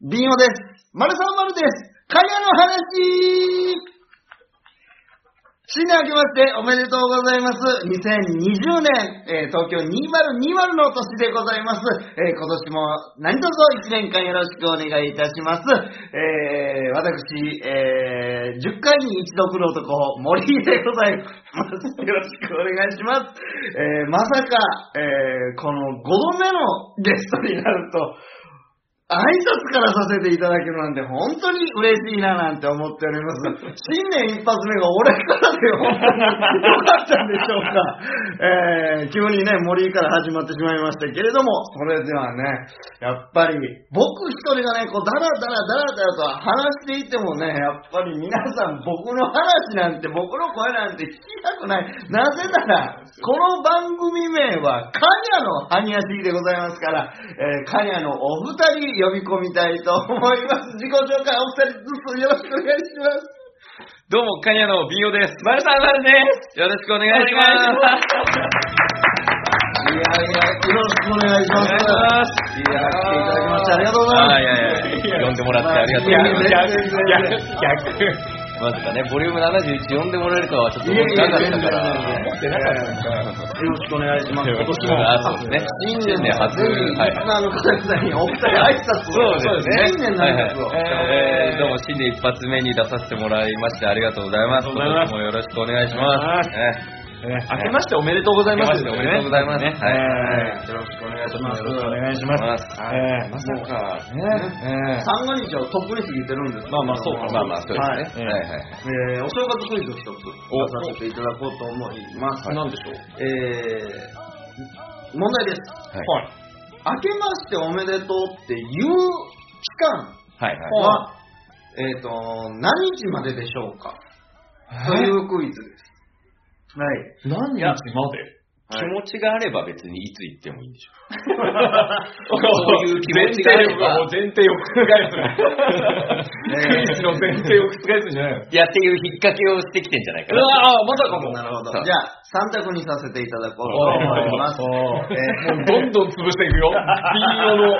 ビンオです。丸さん丸です。かやの話新年明けましておめでとうございます。2020年、えー東京2020の年でございます。えー今年も何卒1年間よろしくお願いいたします。えー私、えー10回に一度来る男、森でございます。よろしくお願いします。えーまさか、えーこの5度目のゲストになると、挨拶からさせていただけるなんて本当に嬉しいななんて思っております。新年一発目が俺からで本当に良かったんでしょうか。えー、急にね、森から始まってしまいましたけれども、それではね、やっぱり僕一人がね、こう、だらだらだらだらと話していてもね、やっぱり皆さん僕の話なんて、僕の声なんて聞きたくない。なぜなら、この番組名は、カニャのハニヤシでございますから、えー、カニャのお二人呼び込みたいと思います。自己紹介お二人ずつよろしくお願いします。どうも、カニャのビンオです。マルさん、マルです。よろしくお願いします。いやいや、よろしくお願いします。いや、来ていただきましてありがとうございます。あいやいや呼んでもらってありがとうございます。逆逆、逆。まさかね、ボリューム71呼んでもらえるとはちょっと思ってなかったから。思ってなかったよろしくお願いします。今年も。あそうですね。新年で初。ぜひ、リスはい。ナーの方々にお二人挨拶を。そうですね。新年の挨拶を。はいはいえーどうも新年一発目に出させてもらいましてありがとうございます。ありがとうございます今年もよろしくお願いします。ね明けましておめでとうございます。おめでとうございますねはいはいよろしくお願いします。よろしくお願いします。はいえーまさか、三が日をとっくに過ぎてるんですまあまあそうかまあまあ、そうはいですね。はいは。えーお正月クイズを一つ出させていただこうと思います。ー、なんでしょう？えー、問題です。はいはい。明けましておめでとうっていう期間。は、えっ、と、何日まででしょうか？というクイズです。はい。何日まで？気持ちがあれば別にいつ行ってもいいんでしょ。そういう気持ちがあればもう前提を覆す。クイズの前提を覆すんじゃないのいやっていう引っ掛けをしてきてんじゃないかな。うわあ、まさかも。なるほど。じゃあ、三択にさせていただこうと思います。もうどんどん潰していくよ。ビンゴの、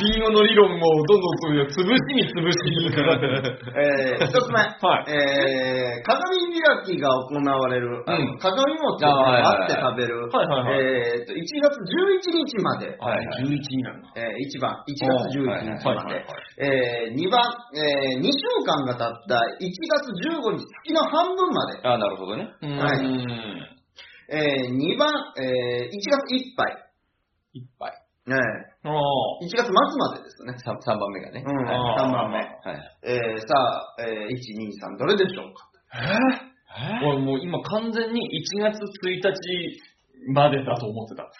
ビンゴの理論もどんどん潰して、潰しに潰しにかかってる。えー一つ目、はいえー鏡開きが行われる、うん鏡餅を割って食べる、はいはいはい。えーと1月11日まで、はいはい。11になるの。えー1番、1月11日まはいはいで、えー2番、え2週間が経った。1月15日、月の半分まで、あなるほどね。はい。うんえ2番、え1月いっぱい、いっぱい。えー。あ1月末までですね。3, 三番目がね。うん、あー3番目。はい。えーさあ、えー1、2、3、どれでしょうか。あ。俺もう今完全に1月1日までだと思ってた。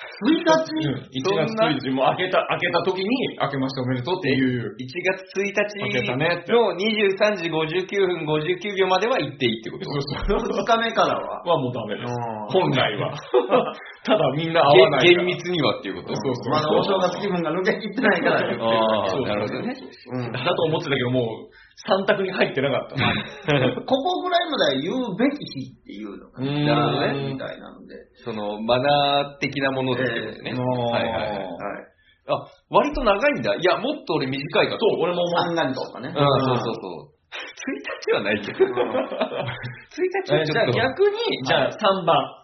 1日うん、1月1日も開けた、開けた時に、開けましておめでとうっていう。1月1開けたねって日の23時59分59秒までは行っていいってことそうそう。2日目からは。はもうダメです。うん本来は。ただみんな合わないから。厳密にはっていうことそうそうまだお正月気分が抜けきってないからなるほどね。うんだと思ってたけど、もう3択に入ってなかった。ここぐらいまでは言うべき日っていうのが、うーんじゃあね、みたいなので。その、マナー的なものですよね。えーはいはいはい。はい。あ、割と長いんだ。いや、もっと俺短いかと。そう、俺も思三が日とかね。うん、そうそうそう。1日はないけど。1日はえじゃあちょっと。逆に、じゃあ3番。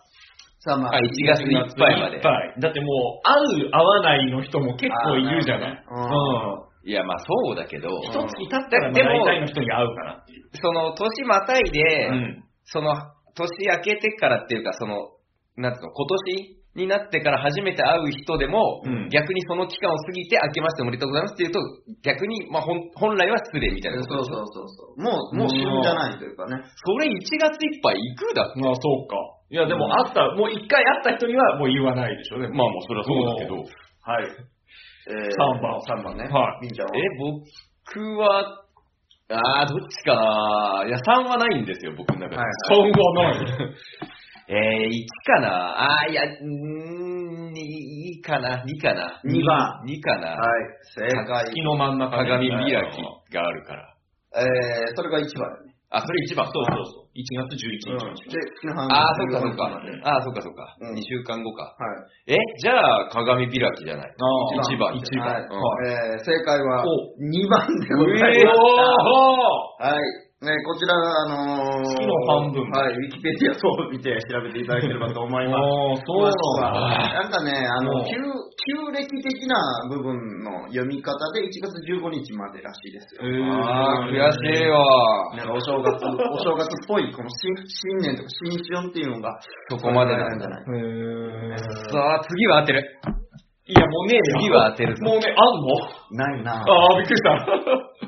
さあまあ、あ、1月いっぱいまでだってもう、合う合わないの人も結構いるじゃない。うん。いや、まあそうだけど、一月経ったらでも大体の人に合うかなっていう。その、年またいで、うん。その、年明けてからっていうか、その、なんつうの、今年になってから初めて会う人でも、うん逆にその期間を過ぎて明けましておめでとうございますっていうと、逆に、まあ、本本来は失礼みたいなそうことそうでしょそうそう。もう、もう旬じゃないというかね。それ1月いっぱい行くだ。まあそうか。いやでも会った、もう一回会った人にはもう言わないでしょね。まあもうそれはそうだけど。はい。えー、三番3番ね。はいみんちゃんは。え、僕は、あー、どっちかな。いや、3はないんですよ、僕の中で。はい三がない。えー、1かな。あー、いや、うーん、2かな。2かな。二番2かな。はい、正解。月の真ん中ね鏡開きがあるから。えー、それが1番。あ、それ一番。そうそうそう。1月11うんで、ああ、そっかそっか。ああ、そっかそっか。うん2週間後か。え、じゃあ、鏡開きじゃない。あ一番。一番はいうんえー正解はお2番でございまえす。おーはい。ね、こちら、あのー、月の半分はい、ウィキペディア等を見て調べていただければと思います。ああ、そうなんだ。なんかね、あの、うん旧、旧暦的な部分の読み方で1月15日までらしいですよ。ああ、悔しいわ。なんかお正月、お正月っぽい、この新新年とか新春っていうのが、そこまでなんだじゃない。へーさあ、次は当てる。いや、もうねえよ。次は当てるぞもうね、あんないな。のああ、びっくりした。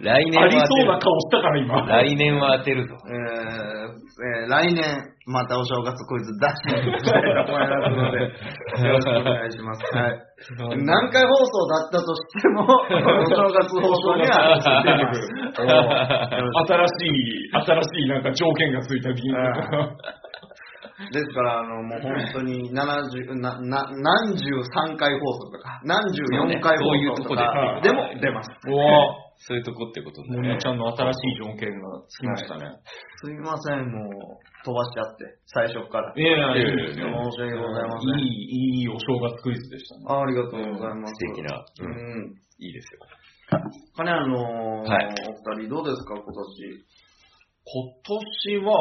来年はあり当てる。そうな顔したから今。来年は当てるぞ。えーえー来年、またお正月クイズ出していきたいと思いますので、よろしくお願いします。はい。何回放送だったとしても、お正月放送には出てくる。新しい、新しいなんか条件がついた議員 ですから、あの、もう本当に70、な、な、何十三回放送とか、何十四回放送とかでも出ます。うわそういうとこってことだねもも。ちゃんの新しい条件がつきましたね。すみません、もう、飛ばしちゃって、最初から。いやいや、いや。申し訳ございません。いい、いいお正月クイズでしたね。あありがとうございます。素敵な。ううん。ん。いいですよ。かね、あのーはいお二人どうですか、今年？今年は、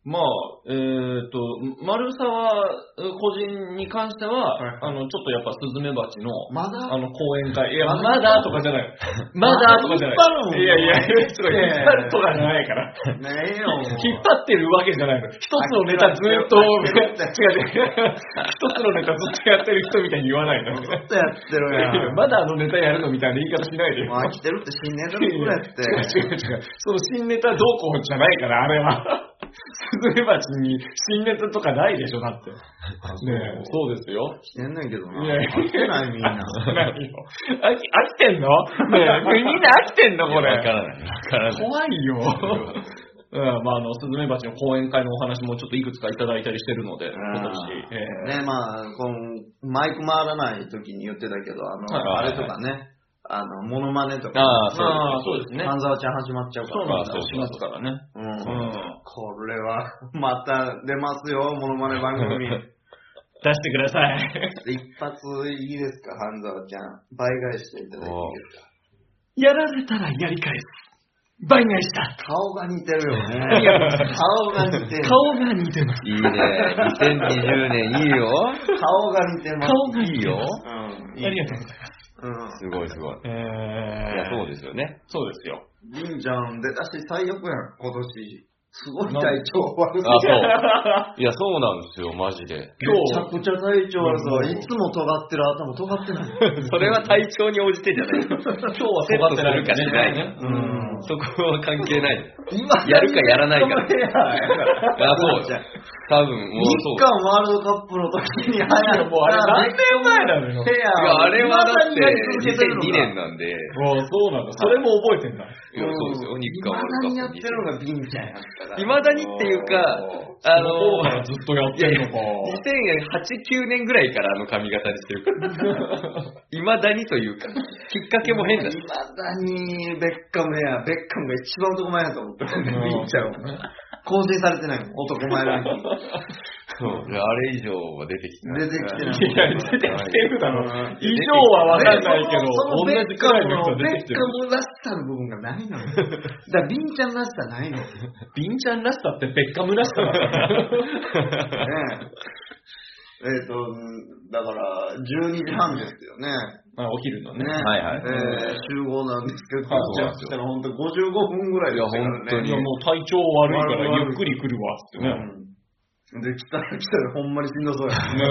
まあ、えっ、と、丸沢個人に関しては、はいあの、ちょっとやっぱスズメバチの、まだ？あの、講演会。いや、まだ？とかじゃない。まだ？とかじゃない。引っ張るのいやいや、ちょっと引っ張るとかじゃないから。ねえよ。引っ張ってるわけじゃないの。一つのネタずっと、違う違う。一つのネタずっとやってる人みたいに言わないの。ずっとやってるやん。まだあのネタやるのみたいな言い方しないでよ。もう飽きてるって新年だろ、これって。違う違う違う。その新ネタどうこうじゃないから、あれは。スズメバチに新ネタとかないでしょ、だって。ねえ、そうですよ。してんねんけどな。いやいや飽きてないみんな。飽き、飽きてんの？ねえ、みんな飽きてんの？これ。わからない。わからない。怖いよ。うん、まあ、あの、スズメバチの講演会のお話もちょっといくつかいただいたりしてるので、今年。ええねまあ、このマイク回らない時に言ってたけど、あの、はいあれとかね、あの、モノマネとか。ああそうですああ、そうですね。半沢ちゃん始まっちゃうから。そうなんだ。そう4月からね。うん。うん。これは、また出ますよ、モノマネ番組。出してください。一発いいですか、半沢ちゃん。倍返していただいていいですか？やられたらやり返す。倍返しだ。顔が似てるよね。顔が似てる。顔が似てます。いいね。2020年いいよ。顔が似てます。顔がいいよ。うん。ありがとうございます。うん。すごいすごい。えいや、そうですよね。そうですよ。りんちゃん出だし最悪やん、今年。すごい体調悪い。あ、そう。いや、そうなんですよ、マジで。めちゃくちゃ体調悪そう。いつも尖ってる頭尖ってない。それは体調に応じてじゃない。今日はセットするかしないね。うんそこは関係ない。今やるかやらないかいやあ、そうよ。多分、もう日そう。韓ワールドカップの時に流行った。もうあれ何年前なのよ。ヘいや、アあれはだって、2002 2002年なんで、いもうそうなんだ。それも覚えてんだ。や、そうですよ、日韓ワールドカップにやってるのがビンちゃんや。いまだにっていうか、あその頃のからずっとやってるのか。2008、9年ぐらいからあの髪型にしてるから。いまだにというか、きっかけも変だしい。まだにベッカムヘア、ベッカムが一番男前やと思ってる。うんビンちゃんは。更新されてないもん、男前ランキング。そうあれ以上は出てきてない。出てきてないいや、出てきてるだろうん。以上はわかんないけど、そのベ同じくらいッカムの、の人出てきてるベッカ。ムらしさの部分がないのよ。だから、ビンちゃんらしさないのビ ンちゃんらしさってベッカムらしさだから。え。えっと、だから、12時半ですよね。あお昼のね。ね。はいはいえー集合なんですけど、はいじゃあしたら本当55分ぐらいですからね。いや本当にもう体調悪いからゆっくり来るわ、つってね。うん。で、来たら来たらほんまにしんどそうや。ね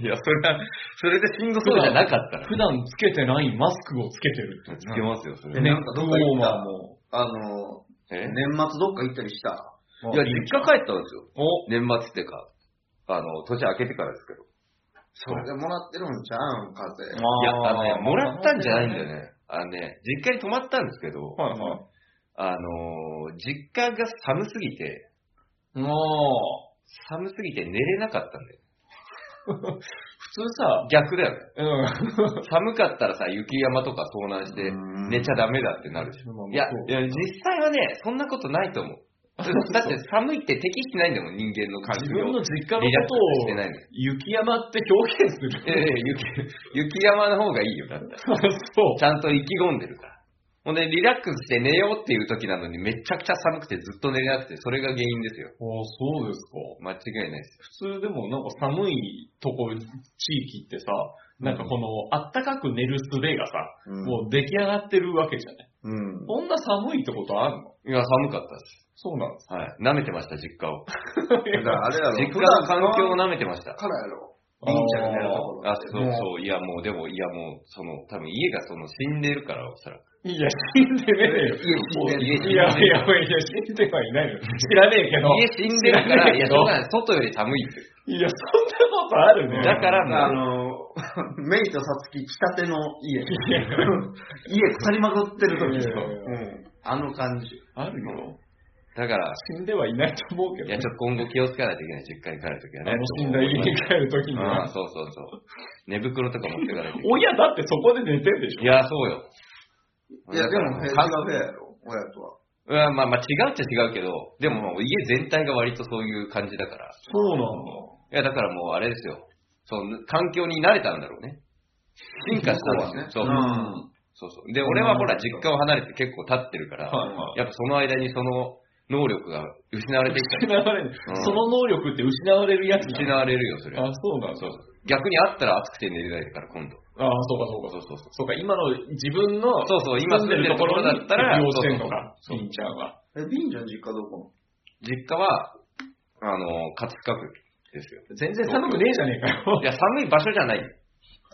いや、それは、それでしんどそうじゃなかったら。普段つけてないマスクをつけてるって。つけますよ、それ。ねネックウォーマーも。あの、え？年末どっか行ったりした？いや、実家帰ったんですよ。お、年末っていうか、あの、年明けてからですけど。それでもらってるんちゃうん、風邪。いや、あのね、ーもらったんじゃないんだよ。ね。あのね、実家に泊まったんですけど、はいはい。あのー、実家が寒すぎて、も寒すぎて寝れなかったんだよ。通さ、逆だよね。うん。寒かったらさ、雪山とか遭難してうん寝ちゃダメだってなるでしょ。いや、いや、実際はね、そんなことないと思う。だって寒いって適してないんだもん、人間の感情自分の実家のリラックことをスしてないの雪山って表現する。ええ雪、雪山の方がいいよ、だって。そう。ちゃんと意気込んでるから。ほんで、リラックスして寝ようっていう時なのにめちゃくちゃ寒くてずっと寝れなくて、それが原因ですよ。あそうですか。間違いないですよ。普通でもなんか寒いとこ、地域ってさ、なんかこの、あったかく寝る術がさ、うんもう出来上がってるわけじゃない。うん。こんな寒いってことあるの？いや、寒かったです。そうなんですはい。舐めてました、実家を。だからあれやろ。実家の環境を舐めてました。からやろ。りんちゃんが寝るところ。あ、そうそう、いやもう、でも、いやもう、その、多分家がその死んでるから、おそらく。いや、死んでねえよ。家死んでるいやいやいや、いや死んではいないよ。知らねえけど。家死んでるから、いや、知らねしょうがない。外より寒いって。いや、そんなことあるね。だからあもう、の、メイとサツキ来たての家。いや家腐りまくってる時いやいやいやうんあの感じ。あるよ。だから、死んではいないと思うけど。いや、ちょっと今後気をつけないといけない、実家に帰るときはね。あの死んだ家に帰るときにあはあ、。そうそうそう。寝袋とか持ってかないといけない。親だってそこで寝てるでしょ。いや、そうよ。いや、でも、違う部か屋やろ、親とは。うんまあまあ違うっちゃ違うけど、でももう家全体が割とそういう感じだから。そうなんいや、だからもうあれですよ。そう、環境に慣れたんだろうね。進化したんですよ。そう。うんそうそう。で、俺はほら、実家を離れて結構経ってるから、やっぱその間にその能力が失われてきた。失われる、その能力って失われるやつな失のわれるよ、それは。あ、そうなんだ。そうそう。逆にあったら暑くて寝れないから、今度。ああ、そうかそうかそうそうそう。そうか、今の自分のそうそう今住んでるところだったら利用してんのか、そうそうそうしんちゃんは。え、ビンちゃん実家どこ実家は、あの、葛飾区ですよ。全然寒くねえじゃねえかよい。や、寒い場所じゃない。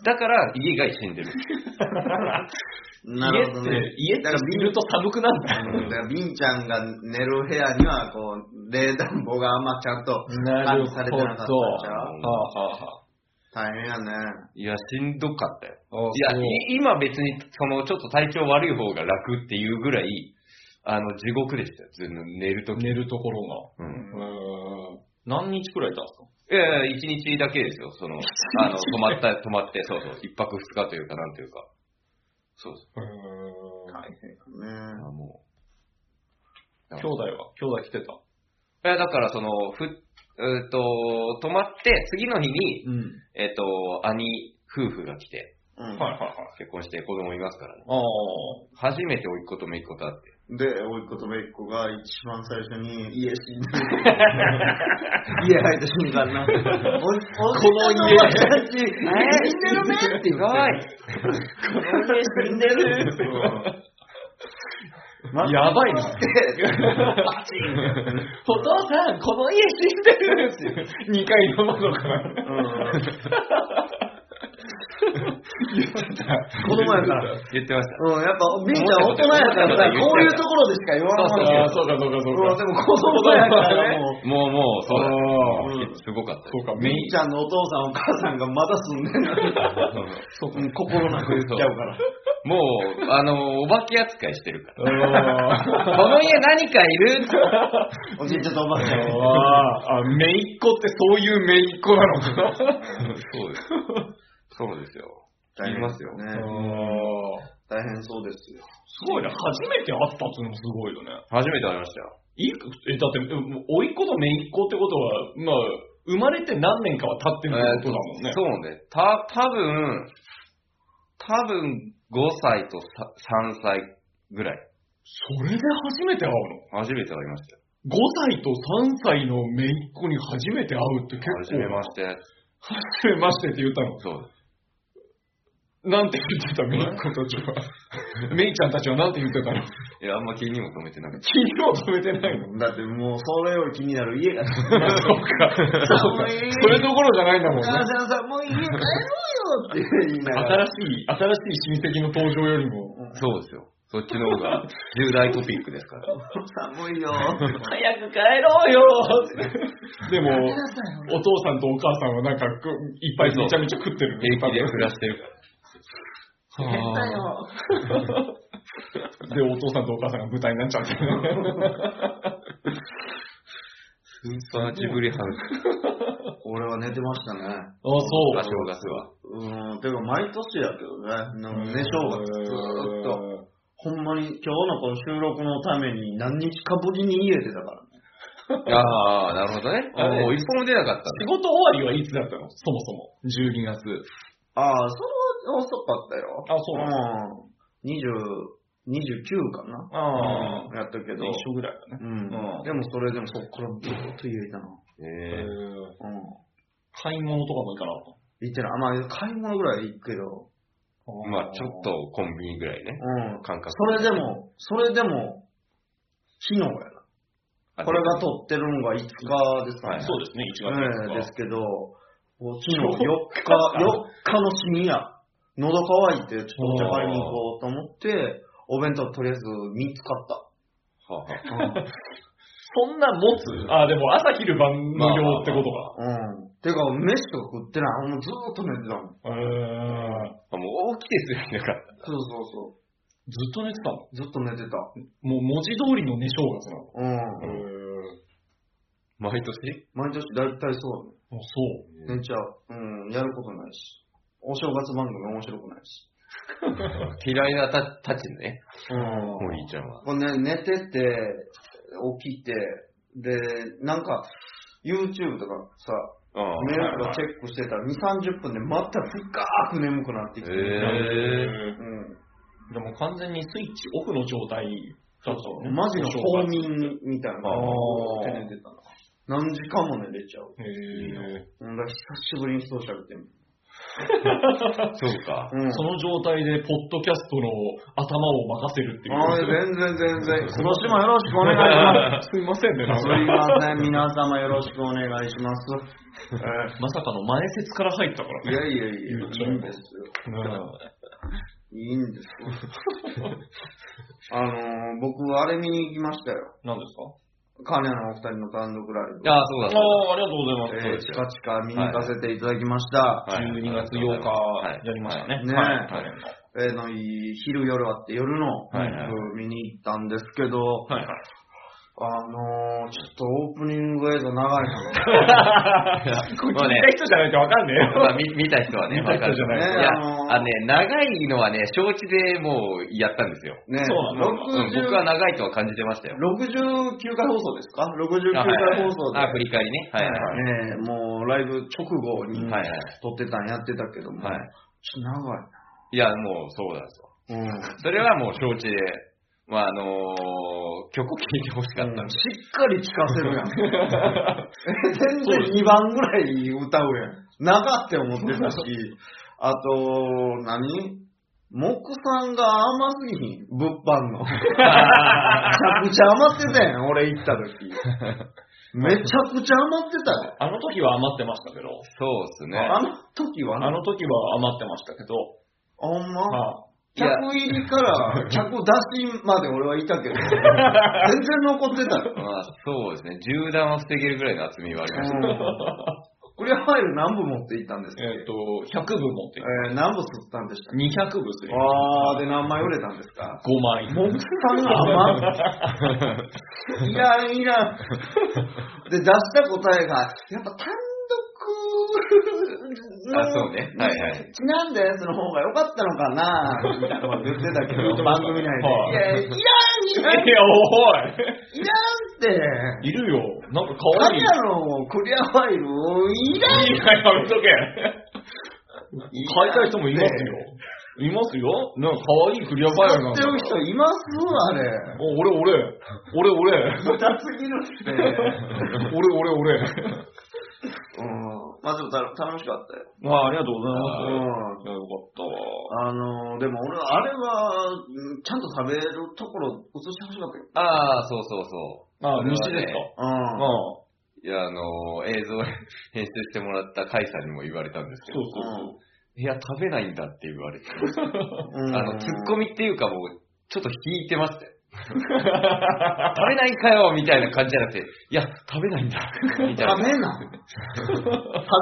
だから、家が死んでる。なるほどね。家って、家っていると寒くなんだうんだから、ビンちゃんが寝る部屋には、こう、冷暖房があんまちゃんと管理されてなかったんちゃど。う？はあはあは大変やね。いや、しんどかったよ。あ。いや、い今別に、その、ちょっと体調悪い方が楽っていうぐらい、あの、地獄でしたよ。ず寝るとき。寝るところうん。が。うーん。何日くらいいたんですかいやいや、一日だけですよ。その、あの、泊まった、泊まって、そうそう、一泊二日というか、なんというか。そうそう。うーん。大変やね。あもう。兄弟は？兄弟来てた？いや、だから、その、ふ、えっと、泊まって、次の日に、うん。えっと、兄夫婦が来て、うんはいはいはい。結婚して子供いますからね。ああ。初めて甥っ子と姪っ子と会って。で、おいっ子とめいっ子が一番最初に家死んでる。家入った瞬間な。おこの家家。死んでるねって言すごいこの家死んでるやばいな。パチンお父さん、この家死んでるっていう。2階の窓から。言ってた。子供やから。言ってました。うん、やっぱ、ビンちゃん大人やからさ、こういうところでしか言わんわけああ、そうかそうかそうか。うんでも子供やからもう。もうもう、そうすごかったそうか、ビンちゃんのお父さんお母さんがまだ住んでんのに、そうか。うん心なく言っちゃうから。もう、あの、お化け扱いしてるから。あこの家何かいるおじいちゃんとおばあちゃん。ああ、めいっ子ってそういうめいっ子なのかな。そうです。そうですよ。言いますよ。ね。あ大変そうですよ。すごいね。初めて会ったっていうのもすごいよね。初めて会いましたよ。いいえ、だって、もう甥っ子と姪っ子ってことは、まあ、生まれて何年かは経ってるってことだもんね。そうね。た、多分多分5歳とさ3歳ぐらい。それで初めて会うの？初めて会いましたよ。5歳と3歳の姪っ子に初めて会うって結構。初めまして。初めましてって言ったの？そう。なんて言ってた姪っ子たちは。姪ちゃんたちはなんて言ってたの？いや、あんま気にも留めてなくて。気にも留めてないの？だってもう、それより気になる家が。そうか。そうか。それどころじゃないんだもんね。お母さんさん、もう家帰ろうよって言いながら。新しい、新しい親戚の登場よりも。そうですよ。そっちの方が重大トピックですから。寒いよ。早く帰ろうよでも、お父さんとお母さんはなんかくいっぱいめちゃめちゃ食ってるね。平気で暮らしてるから。変だよ。で、お父さんとお母さんが舞台になっちゃってる。スーパージブリハウス。俺は寝てましたね。あ、そう。あ、正月は。うん、てか毎年やけどね。なんか寝正月ずーっと。ほんまに今日のこの収録のために何日かぶりに家出たからね。ああ、なるほどね。あれもう一本も出なかったん仕事終わりはいつだったの？そもそも。12月。ああ、そ遅かったよ。あ、そうなのうん。20、29かな。あうんやったけど。一緒ぐらいだね。うん。うんでもそれでもそっからずっと家いたな。だ。ええうん。買い物とかも行かなかっ行ってない。まあ、買い物ぐらい行くけど。た。まあちょっとコンビニぐらいね。うん。感覚。それでも、それでも、昨日やな。あこれが撮ってるのが5日ですかね。はいそうですね、1月ええですけど、昨日4そう日、4日の深夜、喉乾いてちょっとお茶買いに行こうと思って、お弁当とりあえず3つ買った。はあはあそんな持つ？あ、でも朝昼晩の用ってことか。うん。てか、飯とか食ってない。もうずーっと寝てたもん。へあもう起きてすらいなかっそうそうそずっと寝てた？のう。ずっと寝てた。もう文字通りの寝正月なの？うん。毎年？毎年大体そうあ、そう。だね。寝ちゃう。うん。やることないし。お正月番組面白くないし。嫌いなたたちね、うん。もういいちゃんは。これね、寝てて、起きて、で、なんか、YouTube とかさ、ああメールとかチェックしてたら、2、30分でまた深く眠くなってきて。へえうん。でも完全にスイッチオフの状態だったのね。マジのお正冬月眠みたいなあー感じで寝てたな。何時間も寝れちゃう。へえ。うん、久しぶりに人と喋ってみる。そうか。うん。その状態で、ポッドキャストの頭を任せるっていう。あー全然全然。今年もよろしくお願いします。すいませんね、すかいません、皆様よろしくお願いします。まさかの前説から入ったからね。いやいやいや、いいんですよ。うんいいんですよ。あのー、僕、あれ見に行きましたよ。何ですか？カーニャのお二人の単独ライブ。ああ、そうだあ。あ、ありがとうございます。えー、チカチカ見に行かせていただきました。はい12月8日やりましたね。ねはいはいえーの昼夜あって夜のはいはいライブ見に行ったんですけど、はいはい。あのー、ちょっとオープニング映像長いな。これ聞いた人じゃないとわかんねえよ。まあ、見見た人はね、見た人じゃないわかるいや、あのーあのね、長いのはね、承知でもうやったんですよ。ね、そうなのうん60僕は長いとは感じてましたよ。69回放送ですか ?69 回放送で。あ、振り返りね。はいはい。ねえもうライブ直後に撮ってたんやってたけども、はいちょっと長いいや、もうそうなんですよ。な。うん。それはもう承知で、まあ、あのー曲を聴いてほしかったんで。しっかり聴かせるやん。全然2番ぐらい歌うやん。長って思ってたし、あと、何？木さんが甘すぎひん、物販の。めちゃくちゃ余ってたやん、俺行った時。めちゃくちゃ余ってたよ。あの時は余ってましたけど、そうですね。あの時はなあの時は余ってましたけど、ほんま、まあ、客入りから 客出しまで俺はいたけど、全然残ってたよ。まあ、そうですね。銃弾は防げるぐらいの厚みはありました。クリアファイル何部持っていったんですか？えっ、と、100部持っていえー、何部吸ったんでしたっけ？200部する。あー、で何枚売れたんですか？5枚。モクさんが余っいらんいらん。で、出した答えが、やっぱ単独の、あそうねはいはいちなんだやつの方が良かったのかなみたいなこと言ってたけど、番組内で。はいいや、いらん、いらん、いいや、おいらんって。いるよ。なんか可愛い。カニャのクリアファイル、いらんいや、やめとけ。買いたい人もいますよ。いますよ。なんか可愛いクリアファイルなんだ使ってる人いますあれ。お俺、俺。俺、俺。痛すぎるって。俺、俺、俺。うん。まあでもた楽しかったよ。まあ、ありがとうございます。うん。よかったわ。あのでも俺、あれは、うんちゃんと食べるところ映してほしかったよ。ああ、そうそうそう。あ、それはね西ですか。うん。ああ。いや、あのー映像編集してもらったカイさんにも言われたんですけど、そうそういや、食べないんだって言われて、うんあの、ツッコミっていうかもう、ちょっと引いてましたよ。食べないかよみたいな感じじゃなくて、いや、食べないんだ。みたいな。食べな。食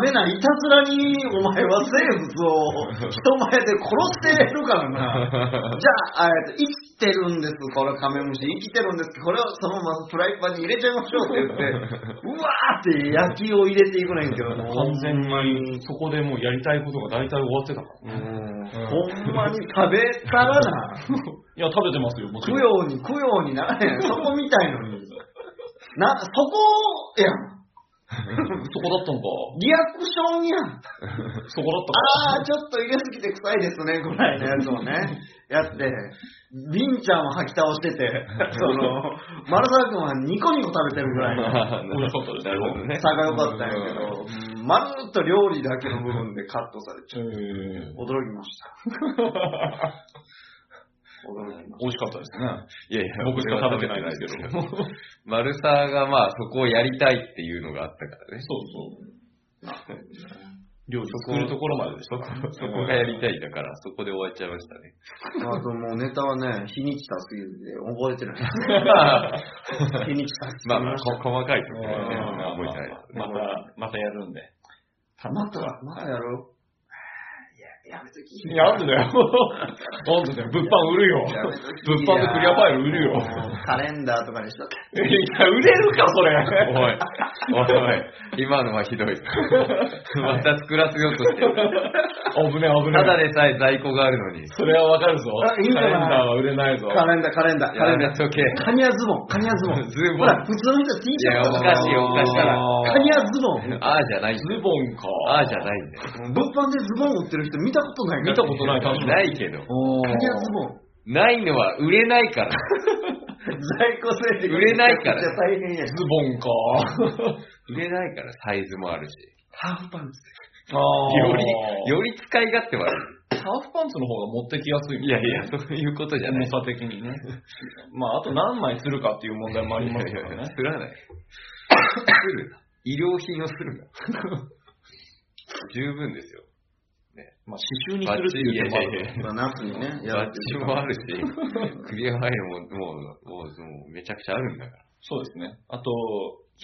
べない。いたずらにお前は生物を人前で殺してるからな。じゃあ、えっとてるんです、これカメムシ。生きてるんですこれをそのままフライパンに入れちゃいましょうって言って、うわーって焼きを入れていくねんけども。完全に、そこでもうやりたいことが大体終わってたから。うんほんまに食べたらな。いや、食べてますよ、もち供ろん。養に供養にならへん。そこみたいのに。な、そこやん。そこだったのか。リアクションやん。そこだったか。あー、ちょっと入れすぎて臭いですね、ぐらいのやつをね、やって、ビンちゃんは吐き倒してて、その、丸沢君はニコニコ食べてるぐらいの美味しかったですなるほどね。差が良かったんやけど、うんまるっと料理だけの部分でカットされちゃう。えー驚きました。美味しかったですね。いやいや、僕しか食べてないんですけど。ど。マルサーがまあそこをやりたいっていうのがあったからね。そうそう。料理作るところまででしたから。そこがやりたいだから、そこで終わっちゃいましたね。た。あともうネタはね、日にちたすぎて覚えてない。日にちたすぎまあまあ、ましたこ細かいところはね、まあ覚えてないですね。また、またやるんで。また、またやろう。いや、やめとき。なんでだよ。なんでだよ。物販売るよ。物販でクリアファイル売るよ。カレンダーとかにしとけ。いや、売れるか、それ。おい、おい今のはひどい。また作らせようとしてる。危ねえ、危ねえ。ただでさえ在庫があるのに。それはわかるぞ。カレンダーは売れないぞ。カレンダー、カレンダー、カレンダー。やめとけ。カニアズボン、カニアズボン。ズボンほら、普通の人 T シャツといやおかしいおかしいから、カニアズボン。ああじゃないズよ。ボンか。ああじゃないんだよ。物販でズボン売ってる人見たことない。見たことない。ないけど。おーカニアズボン。ないのは売れないから。在庫整理売れないからめちゃ大変や。ズボンか。売れないから、サイズもあるし。ハーフパンツ。より、より使い勝手悪ハーフパンツの方が持ってきやすい。い。いやいや、そういうことじゃない。重さ的にね。まあ、あと何枚するかっていう問題もありますからねいやいや。すらない。するな。医療品をするな。十分ですよ。まあ、刺繍にするっていうのもあるまあ、夏にね、やバッるってチいうもあるし、クリアファイルももう、もう、もうめちゃくちゃあるんだから。そうですね。あと、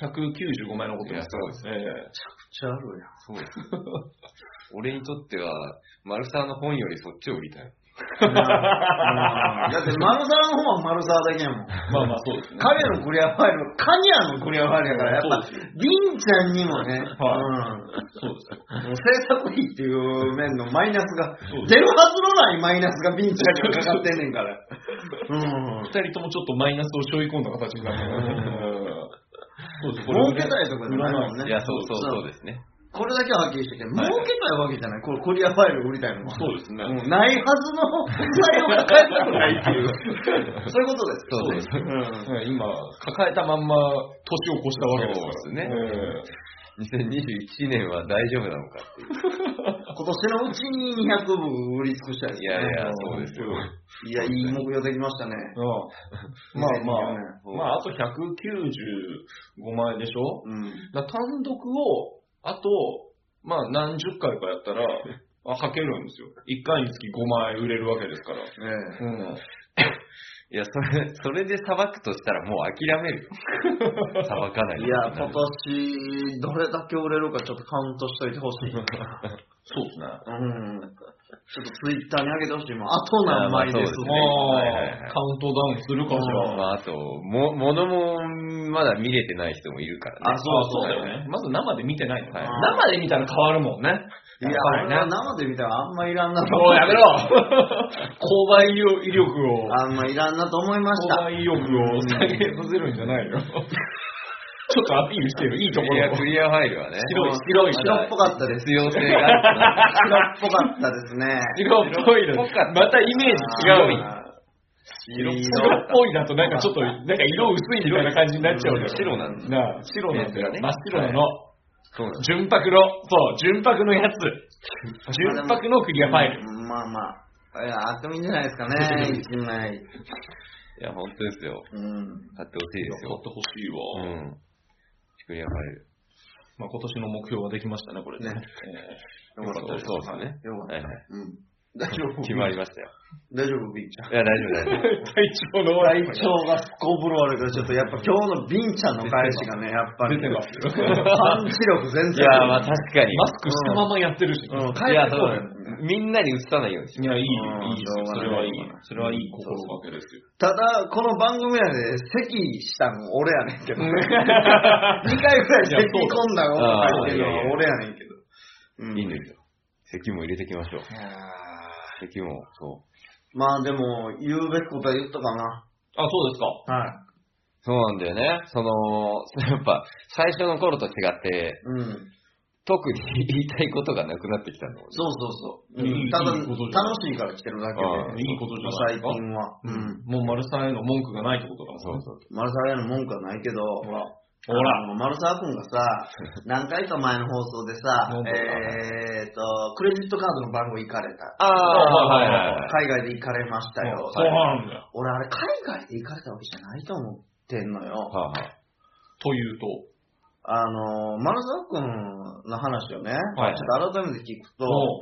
195枚残ってますから。いやえめちゃくちゃあるやん。そうです。俺にとっては、マルサーの本よりそっちを売りたい。だって、丸沢の方は丸沢だけやもん。えまあまあ、そうですね。彼のクリアファイル、カニアのクリアファイルやから、やっぱそうですよ、リンちゃんにもね、はいうんそうです制作費っていう面のマイナスが出るはずのないマイナスがビンちゃんにはかかってんねんから。うん。二人ともちょっとマイナスを背負い込んだ形になるうんそうです。儲けたいとかじゃないもんね。いや、そうそうそうですね。これだけははっきりしてて、儲はいけたいわけじゃない。これクリアファイル売りたいのは。そうですね。うんないはずの材料が買えたくないっていう。そういうことです。そうです。うん。ね今、抱えたまんま年を越したわけですから。そうですねえ2021年は大丈夫なのかっていう。今年のうちに200部売り尽くしたいですね。いやいや、そうですよ。いや、いい目標できましたね。えうんまあま2024あ、まあ、あと195枚でしょ？うん。だから単独を、あと、まあ何十回かやったら、あ、かけるんですよ。1回につき5枚売れるわけですから。ええうん。いや、それ、それで裁くとしたらもう諦めるよ。裁かないいや、今年、どれだけ売れるかちょっとカウントしといてほしい。そうですね。うん。ちょっとツイッターに上げてほしいもん。あと何枚ですねはいはいはいカウントダウンするかしら。まあ、あと、も、ものもまだ見れてない人もいるからね。あそうそうだよね。まず生で見てないの、はい生で見たら変わるもんね。いや、俺は生で見たらあんまいらんなとおい、やめろ購買威力威力を、あんまいらんなと思いました。購買意欲を下げさせるんじゃないよ。ちょっとアピールしてる、いいところを。クリアクリアファイルはね。白い、白い、白っぽかったです。必要性が。白っぽかったですね。白っぽいの。またイメージ違う白っぽい白っぽいだとなんかちょっと、なんか色薄いみたいな感じになっちゃうよ。白なんだなあ、白なんだよ。ね真っ白なの。そう純白の、そう、純白のやつ。純白のクリアファイル。うんまあまあ。いや、あってもいいんじゃないですかね、一枚。いや、本当ですよ。うん。買ってほしいですよ。買ってほしいわ。うん。クリアファイル。まあ今年の目標ができましたね、これね。ね えーよかったです。そうですね。よかった。はいはい。うん。大丈夫？決まりましたよ。大丈夫、ビンちゃん？いや、大丈夫、大丈夫。体調の悪い体調がすこぶる悪いから、ちょっとやっぱ今日のビンちゃんの返しがね、やっぱり。出てますよ。パンチ力全然。いや、まあ確かに。マスクしたままやってるし。うん、いや、帰ってこそうい。みんなに映さないようにしいや、いい、いうんいですよ。それはいい。それはいい心がけですよ。ただ、この番組やで、咳したの俺やねんけど。2回ぐらい咳込んだの俺やねんけど。うんいいんですよ。席も入れてきましょう。いや席も、そーまあでも、言うべきことは言ったかな。あ、そうですか。はい。う。そうなんだよね。その、やっぱ、最初の頃と違って、うん。特に言いたいことがなくなってきたの。そうそうそう。ただ、楽しいから来てるだけで。いいことじゃない。最近は。うん。もう丸さんへの文句がないってことだもんそうそう。丸沢屋の文句はないけど、ほら。ほあら。の丸沢くんがさ、何回か前の放送でさえーと、クレジットカードの番号行かれた。ああ、はいはいはい。海外で行かれましたよ。そうなんだよ。俺あれ海外で行かれたわけじゃないと思ってんのよ。はあはあというと？あの、丸沢くんの話をね、はいちょっと改めて聞くと、お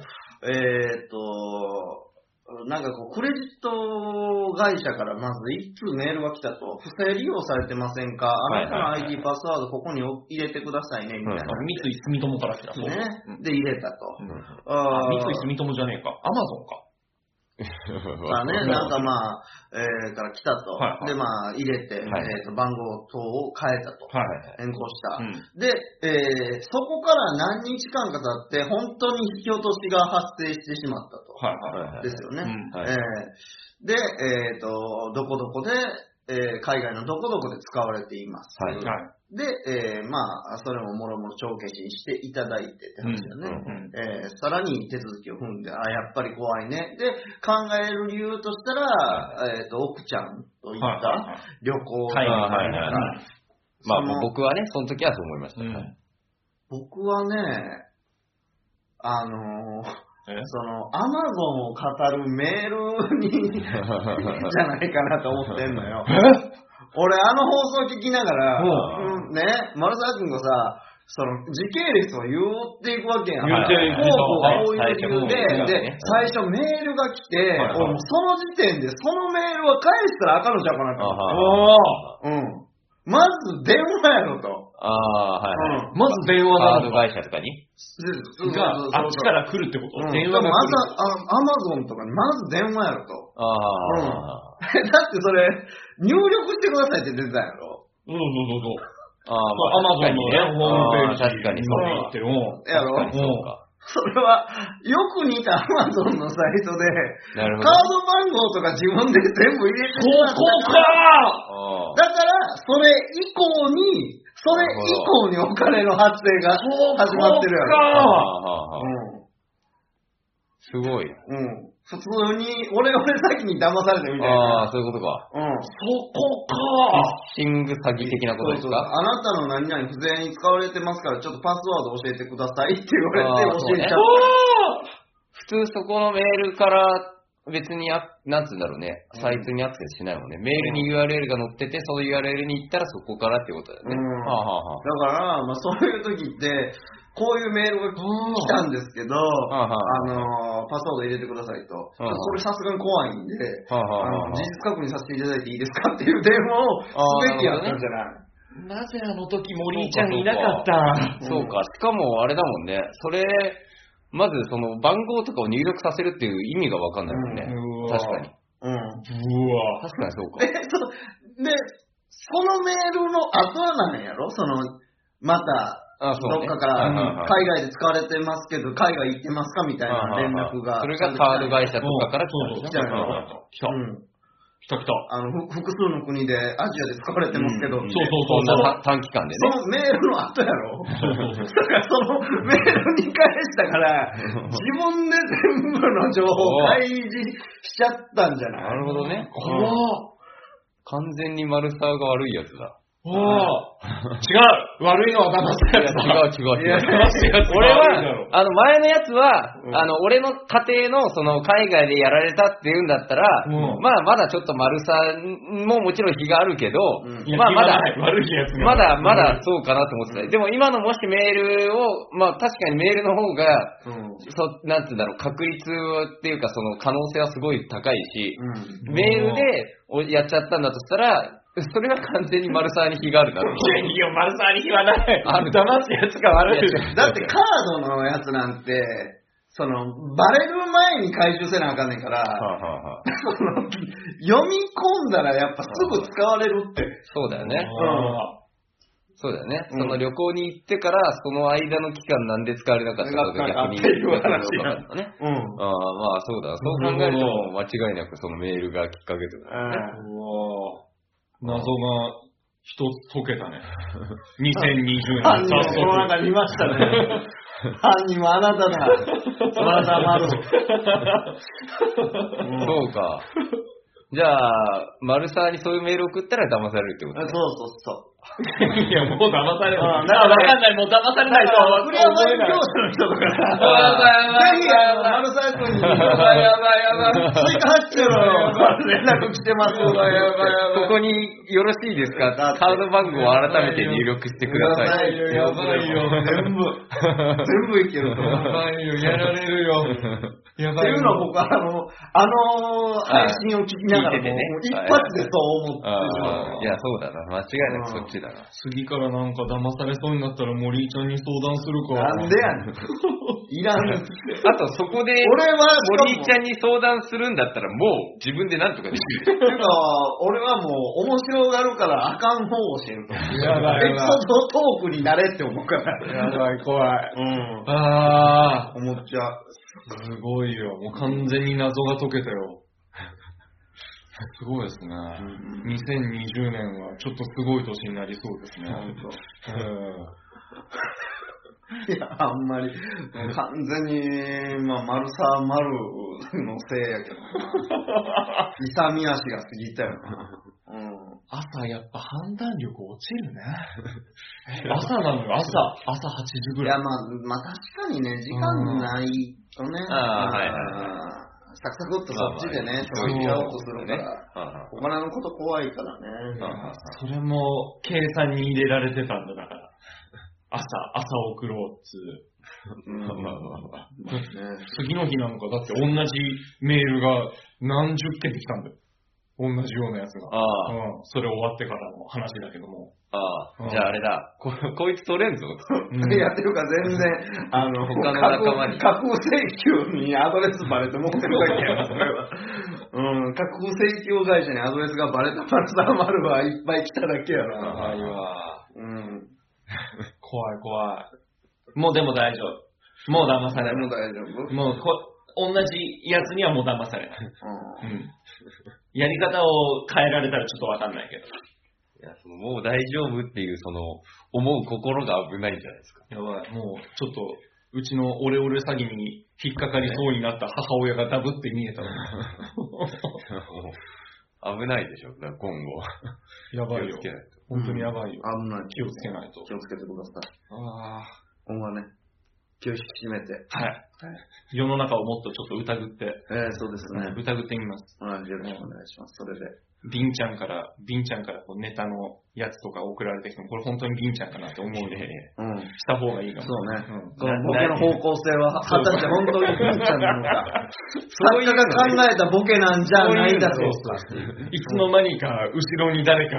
えーと、なんかこう、クレジット会社からまず一通メールが来たと、不正利用されてませんか？あなたの ID パスワードここに入れてくださいね、みたいな。三井住友から来た。そう。ねうん。で、入れたと。うんああー三井住友じゃねえか。アマゾンか。まあね、なんかまあ、えー、から来たと。はいはいで、まあ、入れて、はいえーと、番号等を変えたと。はい。変更した。うん。で、えーそこから何日間か経って、本当に引き落としが発生してしまったと。はいはい。はいですよね。うんはいえーで、えっ、と、どこどこで、えー海外のどこどこで使われています。はいはい。で、えーまあ、それももろもろ帳消しにしていただいてって話だね。うんえーさらに手続きを踏んで、あ、やっぱり怖いね。で、考える理由としたら、えっ、と、奥ちゃんといっはいたは旅行海外はいはいはいまあ僕はね、その時はそう思いました。うんはい僕はね、あのーえその、アマゾンを語るメールに、じゃないかなと思ってんのよ。俺、あの放送聞きながら、ううん、ね、丸沢君がさ、その、時系列を言っていくわけやん。言っていくこういう理由で、はいで、最初メールが来て、その時点で、そのメールは返したらあかんのちゃうかなとうん。まず電話やろと。ああ、はいはい。うんあ。まず電話カードなのか。会社とかに？が、あっちから来るってこと？うん、電話がま来る。ずあアマゾンとかにまず電話やろと。ああ、だってそれ、入力してくださいって出てたやろ。そうそうそうそう。ああ、アマゾンのね、ホームページ確かにそうに行ってる。うんやろ？確かにそうか。それは、よく似たアマゾンのサイトで、なるほカーど。ド番号とか自分で全部入れてしまったそこかああだから、それ以降に、それ以降にお金の発生が始まってるやろ。ああかああすごい。うん。うん。普通に、俺、俺先に騙されてみたいあな。あ、そういうことか。うん。そこかフィッシング詐欺的なことですか？あなたの何々不正に使われてますから、ちょっとパスワード教えてくださいって言われて教えちゃっ普通そこのメールから別にあ、なんつうんだろうね、サイトにアクセスしないもんね。メールに URL が載ってて、その URL に行ったらそこからってことだよね。うんはあはあはた。だから、まあそういう時って、こういうメールが来たんですけど、あのーパスワード入れてくださいと。それさすがに怖いんで、事実確認させていただいていいですかっていう電話をすべきやったんじゃない？なぜあの時森井ちゃんいなかった？そうか、しかもあれだもんね、それ、まずその番号とかを入力させるっていう意味がわかんないもんね。確かに。うん。うわ。確かにそうか。え。、そう、で、そのメールの後なんやろ？その、また、あそうねどっかから、はいはいはい海外で使われてますけど、海外行ってますかみたいな連絡が。それがカード会社とかから来たんでしょ？来たよ来たうん。来た来た。あの、ふ複数の国でアジアで使われてますけど、うんそうそうそんな短期間でね。そのメールの後やろ？そうそうそう。だからそのメールに返したから、自分で全部の情報を開示しちゃったんじゃない？なるほどね。怖っ完全にマルサーが悪いやつだ。おー違う悪いのは騙すやつだ。違う違う違う。いや騙すやつが俺は、あの前のやつは、うんあの、俺の家庭のその海外でやられたっていうんだったら、うんまあまだちょっと丸さももちろん非があるけど、うんいやまあまだ、言わない悪いやつがまだまだそうかなと思ってた。でも今のもしメールを、まあ確かにメールの方が、うん。そなんていうんだろう、確率っていうかその可能性はすごい高いし、うん。メールでおやっちゃったんだとしたら、それは完全に丸沢に非があるな。いやいや、丸沢に言わない。ある騙すやつが悪い。だってカードのやつなんて、その、バレる前に回収せなあかんねんから、はあはあはあその読み込んだらやっぱすぐ使われるって。そうだよね。あそうだよね。うんその旅行に行ってから、その間の期間なんで使われなかったかが逆にっていう話分かったね。うん。ああ、まあそうだ。そう考えると、間違いなくそのメールがきっかけとかうわ謎が一つ解けたね。2020年、犯人早はこの中速。にいましたね。犯人はあなただ。あなたまる。そうか。じゃあ、丸沢にそういうメール送ったら騙されるってことそうね。そうそう。いや、もう騙される。ああ、わかんない。もう騙されないとはクリアマイル業者の人とかぜひ、あの、丸沢君に、やばいやばいやばい。追加発注の連絡来てます。ここによろしいですかカード番号を改めて入力してください。やばいよ全部、全部いける。やばいよ、やられるよ。やっていうのは僕、あの、あの配信を聞きながらも、一発でそう思ってあしまうあ、いや、そうだな。間違いなくそっちだな。次からなんか騙されそうになったら森井ちゃんに相談するか。なんでやねん。いらん。あと、そこで、俺は、森井ちゃんに相談するんだったら、もう自分でなんとかできる。てか、俺はもう面白がるからあかん方を教えると。やばいエピソードトークになれって思うから。やばい、怖い。うん。あ思っちゃう。ー、すごいよ。もう完全に謎が解けたよ。すごいですね。2020年はちょっとすごい年になりそうですね。うんいや、あんまり、完全に、まあ、丸さ丸のせいやけどな。勇み足が過ぎたよな。うん。朝やっぱ判断力落ちるね。朝なのよ、朝。朝8時ぐいや、らい。まあ、まあ確かにね、時間ないとね。あーはいはいうんサクサクっとそっちでね、まあまあそうしちゃおうとするかねら。お金のこと怖いからね。それも計算に入れられてたんだ、だから。朝、朝送ろうっつう。うんまあまあまあまあ。ね次の日なんかだって同じメールが何十件来たんだよ。同じようなやつが。ああ、うん、それ終わってからの話だけども。ああ、うんじゃああれだ。ここいつ取れんぞ。うんいや、っていうか全然、あの、他の仲間に架空請求にアドレスバレて持ってるだけやな、それは。うん、架空請求会社にアドレスがバレた丸さん丸はいっぱい来ただけやな。怖いわ。うん。怖い怖い。もうでも大丈夫。もう騙されない。誰も大丈夫もうこ、同じやつにはもう騙されない。ううん。やり方を変えられたらちょっとわかんないけど。いやそのもう大丈夫っていう、その、思う心が危ないんじゃないですか。やばい。もうちょっと、うちのオレオレ詐欺に引っかかりそうになった母親がダブって見えたの。危ないでしょ、だから今後。やばいよ気をつ。けないと。本当にやばいよ。ん。危ない。気をつけないと。気をつけてください。あ今後はね、気を引き締めて。あ。はい。世の中をもっとちょっと疑って、えー、そうですね。疑ってみます。はい、よろしくお願いします。それで。ビンちゃんから、ビンちゃんからこうネタのやつとか送られてきても、これ本当にビンちゃんかなって思うので、うん。した方がいいかも。そうね。うんこのボケの方向性は、果たして本当にピンちゃんなのか。そういう作家が考えたボケなんじゃないだろうか。いつの間にか後ろに誰か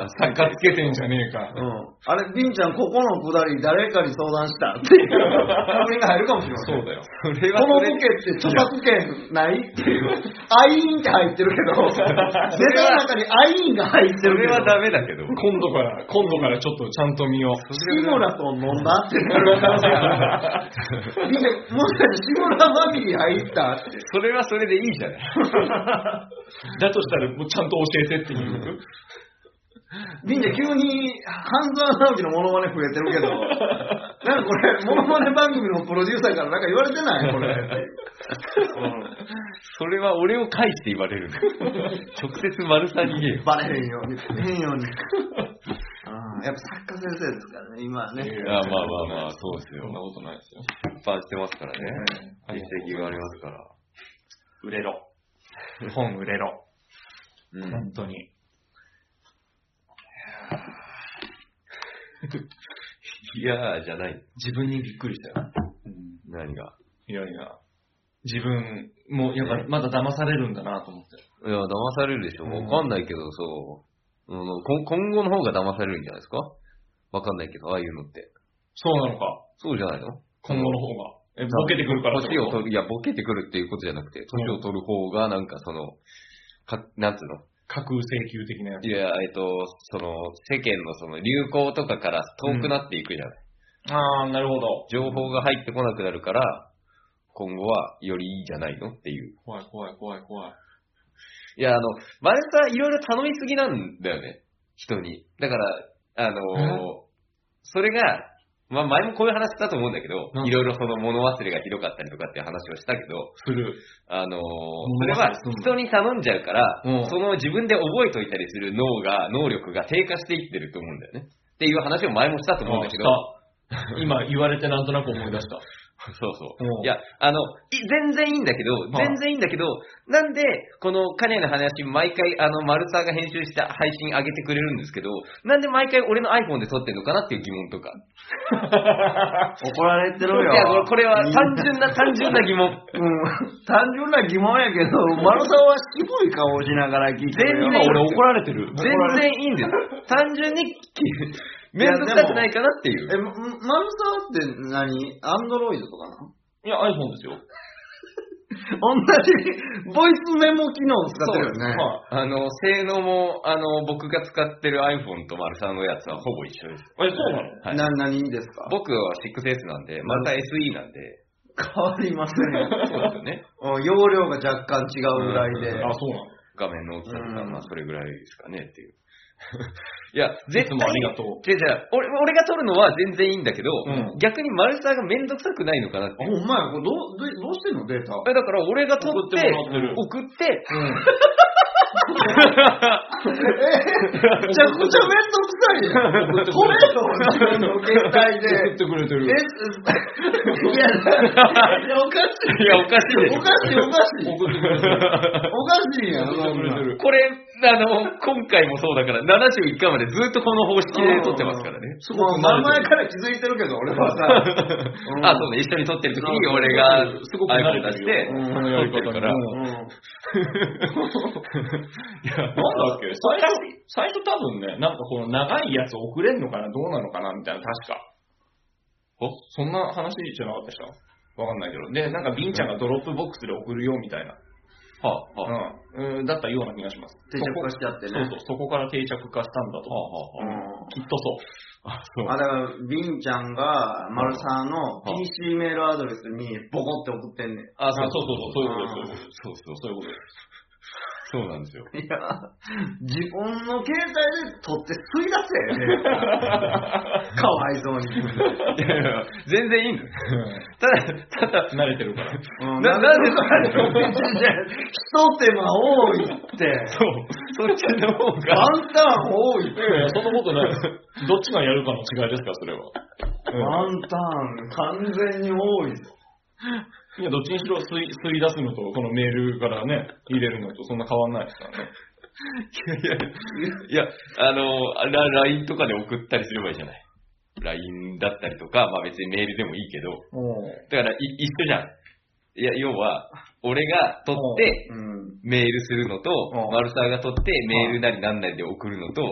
うん作家つけてんじゃねえか。うん。あれ、ビンちゃん、ここのくだり誰かに相談したっていう確認が入るかもしれません。そうだよ。それはこのボケって著作権ないっていう。アイーンって入ってるけど、ネタの中にアイーンが入ってるけど。それはダメだけど。今度から、今度からちょっとちゃんと見よう。志村と飲んだってなる可能性がある。ビンちゃん、もしかして志村ファミリー入ったって。それはそれでいいじゃない。だとしたら、もうちゃんと教えてっていう。ビンちゃん、急に半沢直樹のモノマネ増えてるけど、なんかこれ、モノマネ番組のプロデューサーからなんか言われてない？これ。うんそれは俺を介して言われるの。直接丸さんに言えよ。バレへんように、変ように。やっぱ作家先生ですからね、今はね。いやあまあまあまあ、そうですそんなよ。ことないですよ。出版してますからね。うん実績がありますから。売れろ。本売れろ。うん。本当に。いやーじゃない。自分にびっくりしたよ。何が？いやいや、自分もやっぱまだ騙されるんだなと思って。いや、騙されるでしょ。うんわかんないけど、そう。うんこ今後の方が騙されるんじゃないですか？わかんないけど、ああいうのって。そうなのか。そうじゃないの？今後の方が。え、ボケてくるからってこと？年を取る、いや、ボケてくるっていうことじゃなくて、年を取る方が、なんかその、か、なんつうの？架空請求的なやつ。いや、えっと、その、世間のその流行とかから遠くなっていくじゃない。ああ、なるほど。情報が入ってこなくなるから、今後はよりいいんじゃないのっていう。怖い怖い怖い怖い。いや、あの、マネさんいろいろ頼みすぎなんだよね。人に。だから、あのーそれが、まあ前もこういう話したと思うんだけどう、んいろいろその物忘れがひどかったりとかっていう話をしたけど、する。あのーそ物れは人に頼んじゃうから、うんその自分で覚えといたりする脳が、能力が低下していってると思うんだよね。っていう話を前もしたと思うんだけど、今言われてなんとなく思い出した。そうそう。うんいや、あの、い全然いいんだけど、全然いいんだけど、なんで、このカネの話、毎回、あの、マルサーが編集した配信上げてくれるんですけど、なんで毎回俺の iPhone で撮ってんのかなっていう疑問とか。怒られてるよ。いや、これこれは単純な、単純な疑問。うん、単純な疑問やけど、丸さんは渋い顔をしながら聞いてるよ。全然今俺怒られてる。全然いいんです。単純に、めんどくさくないかなっていう。え、ま丸さんって何？アンドロイドとかなの？いや、iPhone ですよ。同じボイスメモ機能を使ってるよね。はあの、性能も、あの、僕が使ってる iPhone とマルサーのやつはほぼ一緒です。い。え、そうなの？はいな、何ですか？僕は 6S なんで、また SE なんで、変わりませんよ。そうですよね。うん容量が若干違うぐらいで。あ、そうなの画面の大きさとか、うんまあそれぐらいですかねっていう。いや、絶いつも対ありがとう。違う違う俺俺が撮るのは全然いいんだけど、うん逆にマルサーがめんどくさくないのかなってあ、。ほんまや、これどう、どうどうしてんの？データ。えだから俺が撮って、送ってもらってる送って、めちゃくちゃめんどくさいやん。これよ、自分の携帯で。送ってくれてる。え、いや、いやおかしい。いや、おかしいでしょおかしい、おかしい。送ってくれてる。おかしいやん、送ってくれてる。これ、あの、今回もそうだから、71回までずっとこの方式で撮ってますからね。すもう名前から気づいてるけど、俺はさ。ん あ、そうね、一緒に撮ってる時に俺がすごく慣れ出して。このやり方から。に。うん。いや、なんだっけ最初、最初多分ね、なんかこの長いやつ送れんのかなどうなのかなみたいな、確か。お？そんな話じゃなかったでしょ？わかんないけど。で、なんかビンちゃんがドロップボックスで送るよみたいな。はあ、はあ、はうん。うんだったような気がします。定着化しちゃってね。そうそう、そこから定着化したんだと。あ、はあ、はあ。うんきっとそう。あ、そう。あ、だから、ビンちゃんが、丸さんのは PC メールアドレスにボコって送ってんねん。あ、あそうそうそう、そういうことです。そうそう。そういうことです。そうなんですよ。いや、自分の携帯で撮って吸い出せ。かわいそうに。いやいや全然いいんだよ。ただ、ただ、慣れてるから。うんななんでそれ別にじゃあ一手間多いって。そう、そっちの方ワが、ンターン多いって。いやいや、そんなことないです。どっちがやるかの違いですから、それは。ワンターン完全に多いぞ。いや、どっちにしろ吸い吸い出すのと、このメールからね、入れるのとそんな変わんないですからね。いやいや、いや、あの、ラ LINE とかで送ったりすればいいじゃない。LINE だったりとか、まあ別にメールでもいいけど、だからい一緒じゃん。いや、要は、俺が取ってうん。メールするのとう、んマルサーが取ってメールなりなんなりで送るのと、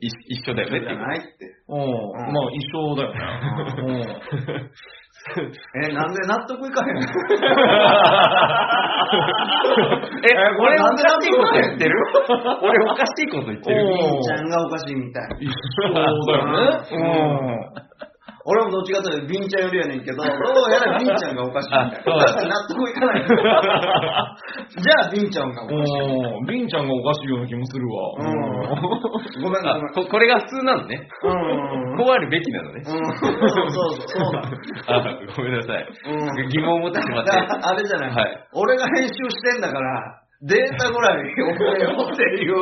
い一緒だよねっていう。じゃないって。うん。まあ、一緒だよね。え、なんで納得いかへんの？え、俺おかしいこと言ってる？俺おかしいこと言ってる。おビンちゃんがおかしいみたい。一緒だよね。俺もどっちかというとビンちゃんよりやねんけど、どうやらビンちゃんがおかしいみたい。あそうだだから納得いかない。じゃあビンちゃんがおかしい。うん。ビンちゃんがおかしいような気もするわ。うん。ごめんごあめん。ここれが普通なのね。うん。こうあるべきなのね。うん、そうそうそう、ごめんなさい。うん疑問を持ってしまって。だからあれじゃない、はい俺が編集してんだから、データぐらい送れよっていう。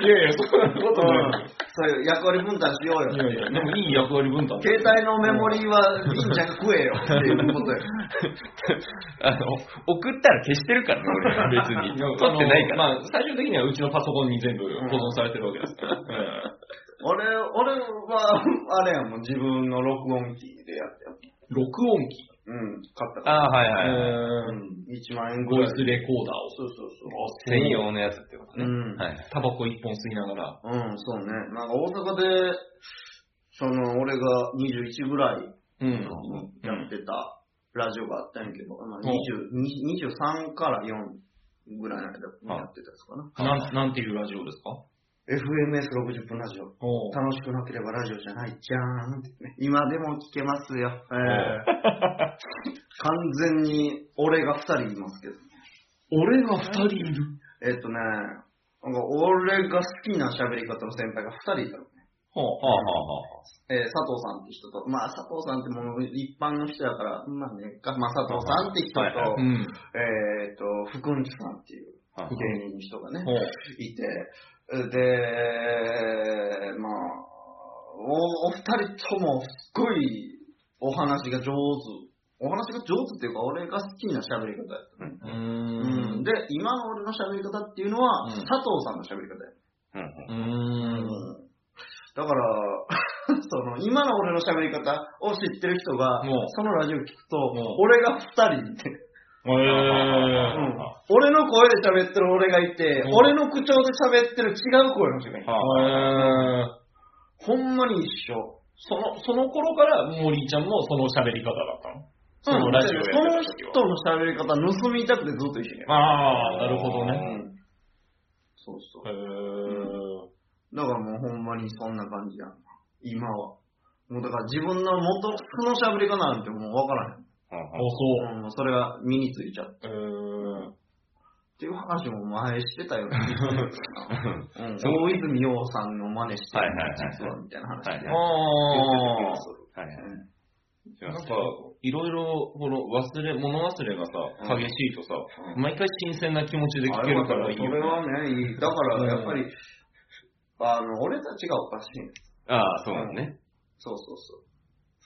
いやいや、そんなことない。そういう役割分担しようよ。いやいや、でもいい役割分担。携帯のメモリーは、りんちゃんが食えよっていうことよ。あの、送ったら消してるからね、俺、別に。取ってないから。まあ、最終的にはうちのパソコンに全部保存されてるわけですから。俺、俺は、あれやもん、自分の録音機でやってよ。録音機？うん、買ったから。ああ、はいはいはい。うん、1万円ぐらい。ボイスレコーダーを。そうそうそう。専用のやつってことね。うんはい。タバコ一本吸いながら。うん、そうね。なんか大阪で、その、俺が21ぐらいうん。やってたラジオがあったんやけど、まあ、ん20 23から4ぐらいの間にやってたやつかな。なん、なんていうラジオですか？FMS60 分ラジオ。お楽しくなければラジオじゃないじゃーんってね。今でも聞けますよ。えー 完全に俺が2人いますけど。俺が二人いる？えっとね、なんか俺が好きな喋り方の先輩が2人いたのね。ははあはあはえー佐藤さんって人と、まあ佐藤さんってもう一般の人やから、まあね、かまあ佐藤さんって人と、はいは。うん。えっと、福んちさんっていうあ。芸人の人がね、ほう。いて、で、まあ、おお二人ともすごいお話が上手。お話が上手っていうか、俺が好きな喋り方やったね。ううんん。で、今の俺の喋り方っていうのは、うん佐藤さんの喋り方や。うんうん。だから、その、今の俺の喋り方を知ってる人がもう、そのラジオ聞くともう、俺が二人いて、えー。俺の声で喋ってる俺がいてう、ん俺の口調で喋ってる違う声の人がいて、えー。ほんまに一緒。その、その頃から、森ちゃんもその喋り方だったの？そのラジオやってそのた時は。人の喋り方盗みたくてずっと一緒にやる。ああ、なるほどうね。んそうそうへ。ー。だからもうほんまにそんな感じやん。今は。もうだから自分の元素の喋り方なんてもうわからへん。あ、そう。うん、それが身についちゃって。っていう話も前してたような気がするけどな。うん、そ泉洋さんの真似してるはいはいはい実はみたいな話で。はいああ。はいはい。なんか、いろいろ、この忘れ、物忘れがさ、うん激しいとさ、うん毎回新鮮な気持ちで聞けるからいいよそれね。はね、いい。だからやっぱり、あの、俺たちがおかしいんです。ああ、そうなんね。そうそうそう。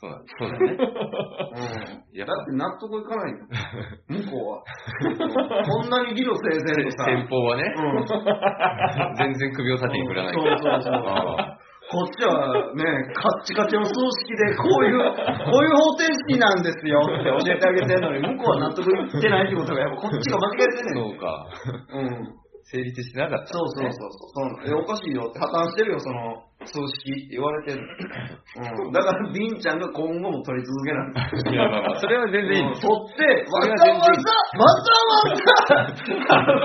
そうなんそうだね。うん。やっぱだって納得いかないよ。向こうは。こんなに理路整然とさ。先方はね、うん。全然首を縦に振らないそうそうそうあ こっちはね、カッチカチの数式でこういう、こういう方程式なんですよって教えてあげてるのに、向こうは納得いってないってことが、やっぱこっちが間違えてんねん。そうか。うん。成立してなかった、そうそうそうそう。そうえおかしいよって破綻してるよ、その数式って言われてる。うん。だから、ビンちゃんが今後も取り続けない。いや、まあまあ、それは全然いいです。取って、わざわざ、わざわざ、あの、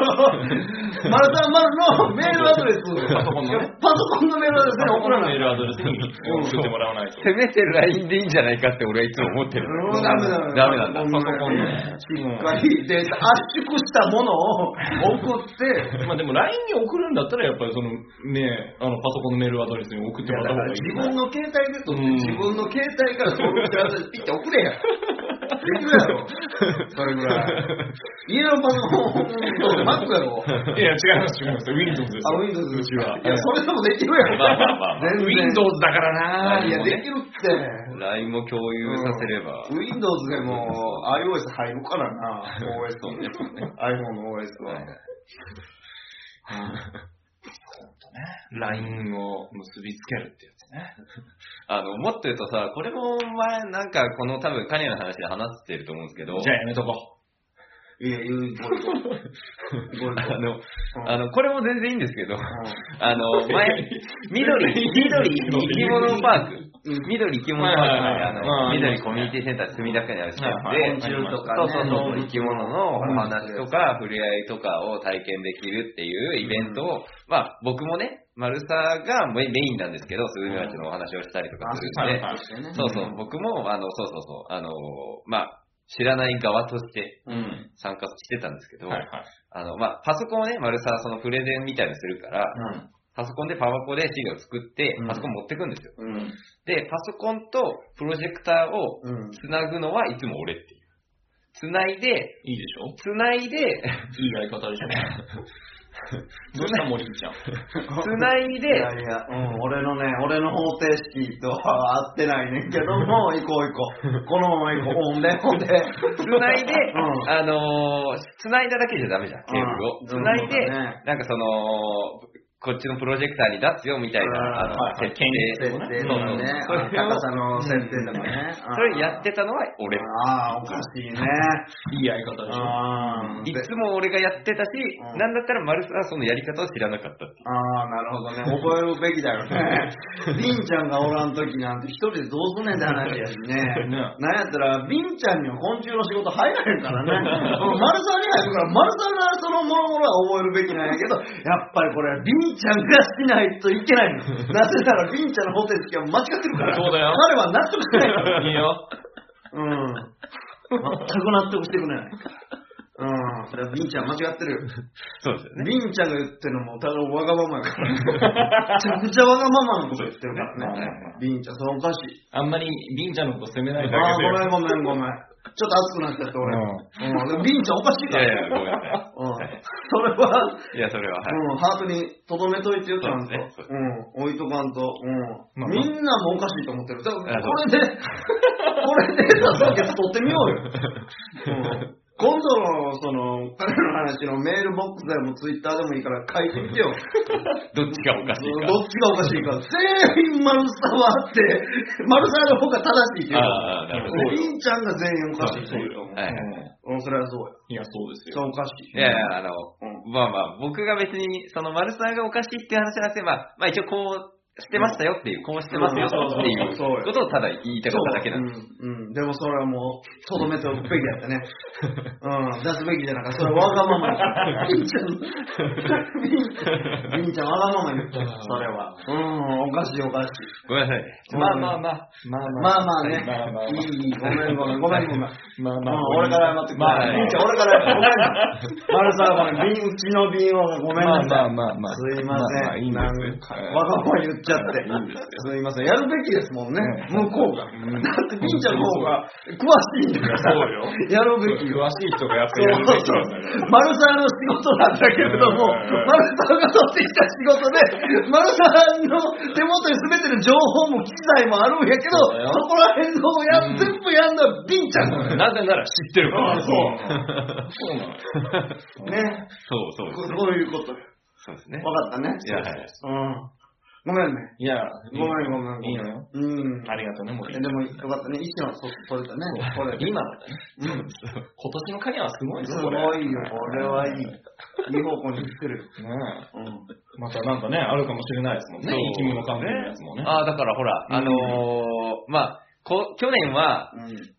マルタンマルのメールアドレス、パソコンのねパソコンのメールアドレスに送らない。メールアドレスに送ってもらわないと。せめて LINE でいいんじゃないかって俺はいつも思ってる。うんダメダメ。ダメなんだ。うパソコンね。しっかりデータ圧縮したものを送って、まあでも LINE に送るんだったらやっぱりそのね、あのパソコンのメールアドレスに送ってもらった方がいい自。分の携帯で撮って、うん自分の携帯から登録してアドレスピッて送れや。できるやろ。それぐらい。家のパソコン、Mac やろ。いや、違います、違います。Windows ですあ、よ。Windows うちは。いや、それでもできるやろ。まあまあまあ Windows だからな。いや、できるって。LINE も共有させれば。Windows でも iOS 入るからな、OS ね。iPhone の OS は。はい LINE を結びつけるってやつね。あの、もっと言うとさ、これも前、なんか、この多分、カニアの話で話してると思うんですけど、じゃあやめとこいや、言う、これ、これ、あの、うんあの、これも全然いいんですけど、うあの、前、緑、緑生き物パーク、緑生き物の、うん緑コミュニティセンター墨田区にある施設で、昆虫とかね。そうそうそう、うん生き物のお話とか、触れ合いとかを体験できるっていうイベントを、まあ、僕もね、マルサがメメインなんですけど、スズメバチのお話をしたりとかするんで、そうそう、僕も、あの、そうそう。そう、あの、まあ、知らない側として。参加してたんですけど。あの、まあ、パソコンをね、マルサそのプレゼンみたいにするから、ん。パソコンでパワポで資料を作ってうん、パソコン持ってくんですよ。うん。で、パソコンとプロジェクターをうん。つなぐのはいつも俺っていう。つないで、いいでしょ？つないで、いいやり方でしょ？どうした森ちゃん？繋いで、いやいや、うん、俺のね、俺の方程式とは合ってないねんけど も、行こう行こう。このまま行こう。ほんで、ほんで。繋いで、うんあのー、繋いだだけじゃダメじゃん、ケーブルを。うん繋いで、ねなんかその、こっちのプロジェクターに出すよみたいな、あの、はいはい設定。設定とかね、それを高さの設定とかね。それやってたのは俺。ああ、おかしいね。いいやり方でしょ。いつも俺がやってたし、うんなんだったらマルスはそのやり方を知らなかったっ。ああ、なるほどね。覚えるべきだよね。ビンちゃんがおらんときなんて一人でどうすんねんって話やしね。ねなんやったら、ビンちゃんには昆虫の仕事入らへんからね。丸沢に入るから、丸沢がそのもろもろは覚えるべきなんやけど、やっぱりこれはビンちゃんがしないといけないの。なぜならビンちゃんの方程式は間違ってるから。そうだよ彼は納得してないから。いいよ。うん。全く納得してくれない。うん。それはビンちゃん間違ってるよ。そうですよね。ビンちゃんが言ってるのもただわがままやから。めちゃくちゃわがままなこと言ってるからね。ビンちゃん、それおかしい。あんまりビンちゃんのこと責めないでああ、あごめんごめんごめん。ちょっと熱くなっちゃって俺。うん。ビンちゃんおかしいから。いやいや、ごめんなさい。うん。それは、いや、それは、はい。うん、ハートに留めといてよ、ちゃんと。そうですねうん、置いとかんと。うん。まあみんなもおかしいと思ってる。だからあこれで、これでさ、先取ってみようよ。うん。今度の、その、彼の話のメールボックスでもツイッターでもいいから書いてみてよ。どっちがおかしいか。どっちがおかしいか。全員丸沢って、丸沢の方が正しいけど、ああなるほどりんちゃんが全員おかしいと言うう。はいはいうん、それはそうや。いや、そうですよ。そうおかしい。いやいや、あの、うまあまあ、僕が別に、その丸沢がおかしいって話じゃなくて、まあ、まあ一応こうしてましたよっていう、こうしてますよっていうことをただ言いたかっただけなんです。うん、うん。でもそれはもう、とどめておくべきやったね。うん、出すべきじゃなかった。それはわがままに。りんちゃん、りんちゃんわがままに言った。それは。うん、おかしいおかしい。ごめんなさいね。まあまあまあ。まあまあまあね。まあまあいい。ごめんごめん。ごめんごめん。まあまあ。うん、俺から謝ってくれ。まありんちゃん、俺から謝って。ごめん。ごめん。瓶、うちの瓶をごめんなさい。まあまあまあすいません。わがまま言っちゃって。すいません。やるべきですもんね。向こうが。だって、りんちゃんの方が詳しいんだから。そうよ。やるべきよ。詳しい人がやっぱやるべきんだよ。丸沢の仕事なんだけれども、うん丸沢が取ってきた仕事で、丸沢の手元に全ての情報も機材もあるんやけど、そこら辺のや、うん全部やんのはビンちゃんなのよ。なぜなら知ってるから。あそうそうなのよ。ね。そうそうです。ここういうこと。そうですね。わかったね。いや、はい。うん。ごめんね。いや、ごめんごめん。いいのよ。うん。ありがとうね、森えでもよかったね。一瞬はそ取れたね。今だね。うん。今年の影はすごいすぞ、ごこれ。いよ。これはいい。いい方向に行ってる。ねうん。えまたなんかね、あるかもしれないですもんね。そう生き物関係のやつもね。ああ、だからほら、あのー、まあ、こ去年はうん。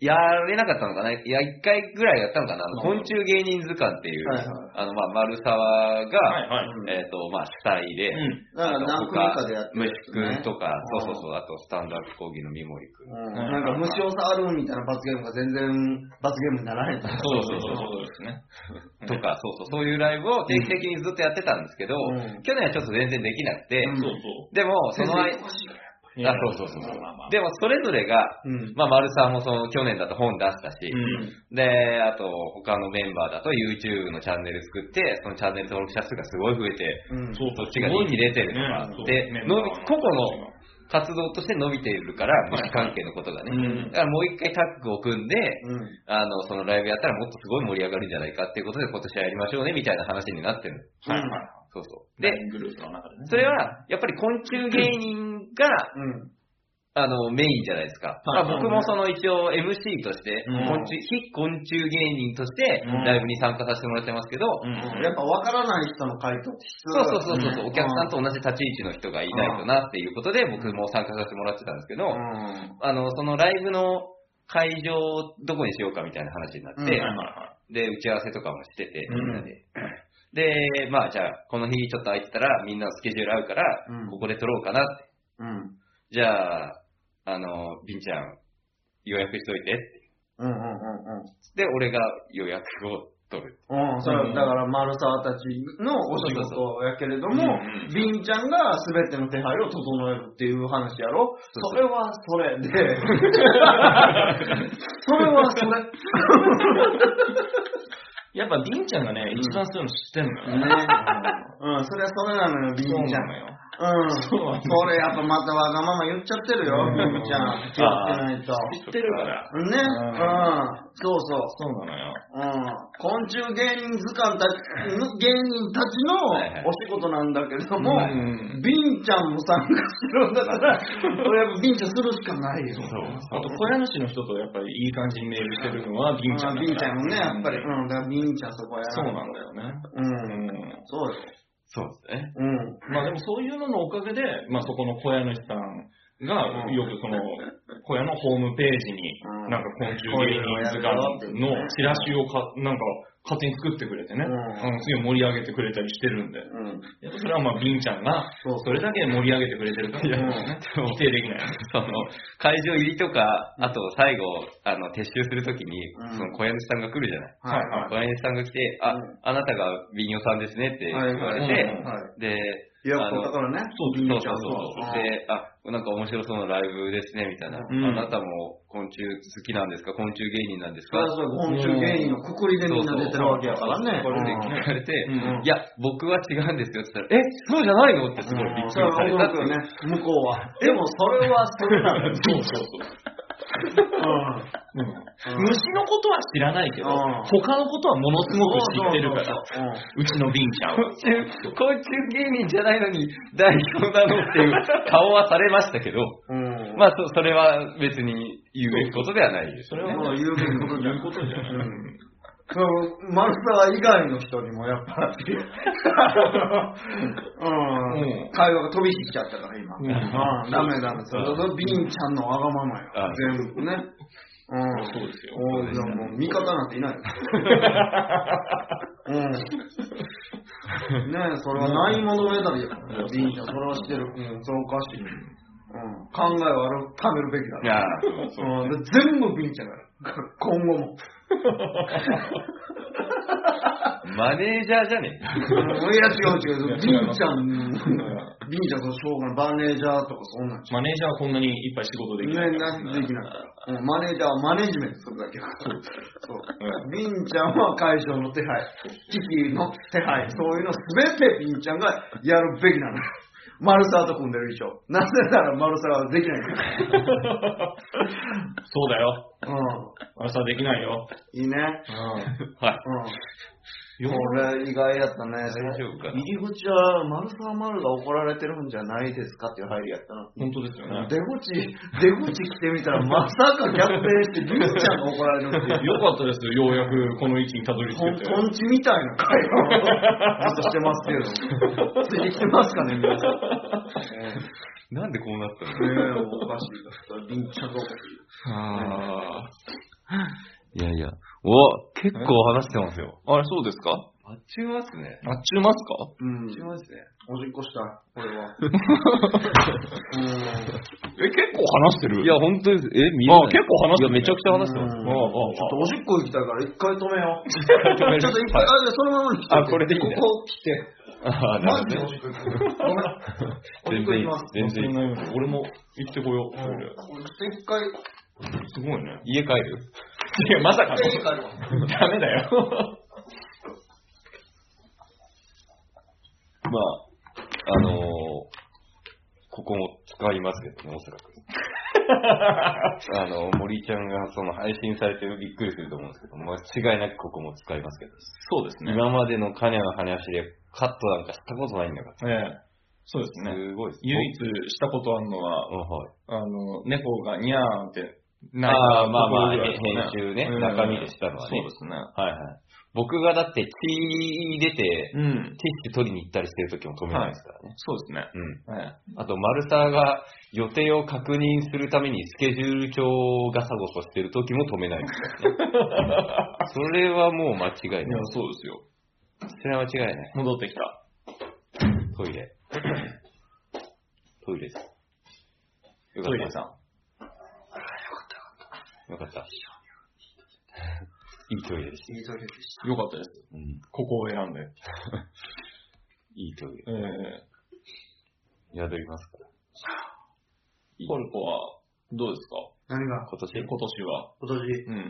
やれなかったのかな、いや、一回ぐらいやったのかな、あの昆虫芸人図鑑っていう、はいはい。あの、まあ、丸沢が、はいはい。えっ、と、まあ、主催で、うん。だから何組かでやってる虫くんとか、うん。そうそうそう、あと、スタンダード講義の三森くん。うん。なんか虫を触るみたいな罰ゲームが全然罰ゲームにならへんから。そうそうそうそうですね。とか、そうそう、そういうライブを定期的にずっとやってたんですけど、うん。去年はちょっと全然できなくて、うん。そうそでも、その間、あ、そうそうそうそうまあまあまあでも、それぞれが、うん。まあ、丸さんもその去年だと本出したし、うん。で、あと、他のメンバーだと YouTube のチャンネル作って、そのチャンネル登録者数がすごい増えて、うん。そうそっちが人気出てるとか、う伸びメンバー個々の活動として伸びているから、虫関係のことがね。うんだからもう一回タッグを組んで、うん。あの、そのライブやったらもっとすごい盛り上がるんじゃないかっていうことで今年はやりましょうねみたいな話になってる。はいはい。そうそう。で、グループの中でね。それは、やっぱり昆虫芸人が、うん。あの、メインじゃないですか。はいまあ、僕もその一応 MC として、うん昆虫、非昆虫芸人としてうんライブに参加させてもらってますけど、うんやっぱ分からない人の回答って必そう要そうそうそう、お客さんと同じ立ち位置の人がいないとなっていうことで僕も参加させてもらってたんですけど、うん。あの、そのライブの会場をどこにしようかみたいな話になって、で、打ち合わせとかもしてて、うんみんなで。で、まあじゃあ、この日ちょっと空いてたらみんなのスケジュール合うから、うんここで撮ろうかなって。うん。じゃあ、あの、ビンちゃん、予約しといてって。うんうんうんで、俺が予約を取る。うん。うん、それはだから丸沢たちのお仕事やけれどもうんうん、ビンちゃんが全ての手配を整えるっていう話やろそうそれはそれで、それはそれ。い。やっぱ、ビンちゃんがね、一番そういうの知ってんのよ。ね。うん、それはそれなのよ、ビンちゃん。そうなのよ。うん。そうなんだこれやっぱまたわがまま言っちゃってるよ、ビンちゃん。気をつけないと。知ってるから。ね。うん。そうそう。そうなのよ。うん、昆虫芸人図鑑たち芸人たちのはいはいお仕事なんだけども、うんビンちゃんも参加してるんだから、これやっぱビンちゃんするしかないよ。そう。あと、小屋主の人とやっぱりいい感じにメールしてるのはビンちゃんだからビンちゃんもね、やっぱり、うん、だからビンちゃんそこやらそうなんだよね。うん、うん。そうよ。そうですね。うん。まあでもそういうののおかげで、まあそこの小屋主さんが、よくその、小屋のホームページにうん、なんか昆虫芸人図鑑のチラシをか、なんか勝手に作ってくれてね、うん。すごい盛り上げてくれたりしてるんで、うん。やっぱそれはまあビンちゃんが、そうそれだけ盛り上げてくれてるから、うん。ね否定できない。その、会場入りとか、あと最後、あの、撤収するときにうん、その小屋主さんが来るじゃない。はいはい。小屋主さんが来て、あうん、あなたがビンヨさんですねって言われはいてはいはい、で、予約取ったからね。そうそうそうそう。で、あ、なんか面白そうなライブですね、みたいな。うんあなたも昆虫好きなんですか？昆虫芸人なんですか？昆虫芸人のくくりでみんな出てるわけやからね。これでうん聞かれて、うんいや、僕は違うんですよって言ったら、え、そうじゃないの？ってすごいびっくりされたってね、向こうは。でもそれはそれなのよ。そうそうそう。うん。うん虫のことは知らないけど、うん他のことはものすごく知ってるから、そうちのビンちゃんは。昆虫、昆虫芸人じゃないのに代表なのっていう顔はされましたけど、うん。うん。まあそそれは別に言うべきことではないですよね。それはまあ言うべきことじゃない。うんそのマルサ以外の人にもやっぱり、うんうん会話が飛び火しちゃったから今。うんうんダメダメ。それうビンちゃんのわがままよあ。全部ね。うん。そうですよおーじゃあもう味方なんていないよ。うん。ねえ、それはないものねだりやから。ビンちゃん、それはしてる。うん、それおかしい。うん。考えを改めるべきだいやそうん、で全部ビンちゃんがやる。今後も。マネージャーじゃねえいや、違う違う。ビンちゃん、んビンちゃん、そのしょうがない。マネージャーとかそんなんじマネージャーはこんなにいっぱい仕事できない。ね、なできないマネージャーはマネジメントするだけだから。そう。ビンちゃんは会場の手配、機器の手配、そういうのすべてビンちゃんがやるべきなの。マルサーと組んでる以上。なぜならマルサーはできないから。そうだよ。う朝できないよ。ん。いいね。はい。うん。これ意外やったね。大丈夫かな入り口はマルサーマルが怒られてるんじゃないですかっていう入りやったな。本当ですよね。出口、出口来てみたらまさか逆転してビンちゃんが怒られるっていう。よかったですよ、ようやくこの位置にたどり着とんけて。とんちみたいな会話をずっとしてますけど。ついてきてますかね、皆さん。なんでこうなったの？ねえ、おかしいだった。ビンちゃんがおかしい。あいやいや。お、結構話してますよ。あ。あれ、そうですか？あっちゅうますね。あっちゅうますか？うん。あっちゅうますね。おしっこしたい、これは。うん。え、結構話してる？いや、本当です。え、見えあない結構話してるいや、めちゃくちゃ話してます。うんああああちょっとおしっこ行きたいから一回止めよう。ちょっと一回、あそのままに来て。あこれでいいここ来て。ああ、なマるほどねジで おしっこ行く。ごめん。おしっ全然いいこ行きます。全然い俺も行ってこよう。うん一回、すごいね。家帰る？いや、まさか一回帰るわ。ダメだよ。まあ、あのー、ここも使いますけどね、おそらく。あの、森ちゃんがその配信されてびっくりすると思うんですけど、間違いなくここも使いますけど、そうですね。今までのカニャの話でカットなんかしたことないんだから。ええそうですね。すごいです。唯一したことあるのは、あの、猫がニャーンって鳴いたああ、まあまあ、編集ね、うん中身でしたのはね。そうですね。はいはい。僕がだって血出て、うん。ティッシュ取りに行ったりしてる時も止めないですからね。そうですね。うん。ええあと、マルサーが予定を確認するためにスケジュール帳をガサゴソしてる時も止めないですからね。それはもう間違いないいや、。そうですよ。それは間違いない。戻ってきた。トイレ。トイレです。よかった。トイレさん。よかっ た。いいトイレでしいいトイレでしよかったです。た。うん。ここを選んで。いいトイレ。ええ宿りますから。いいポルコは、どうですか？た。何が？今年？今年は？今年、うん。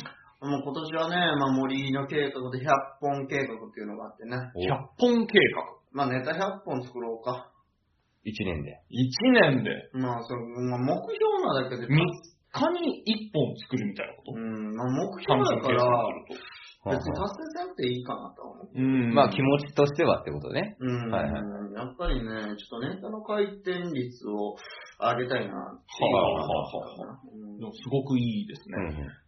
もう今年はね、まあ森の計画で100本計画っていうのがあってね。100本計画？まあネタ100本作ろうか。1年で。1年で？まあその、まあ、目標なだけで、3日に1本作るみたいなこと？うん、まあ目標単だから、別に達成せんっていいかなとは思う。と。うんまあ気持ちとしてはってことね。うん、はいはいやっぱりね、ちょっとネタの回転率を上げたいなっていうはあのはあはがあったでもすごくいいですね。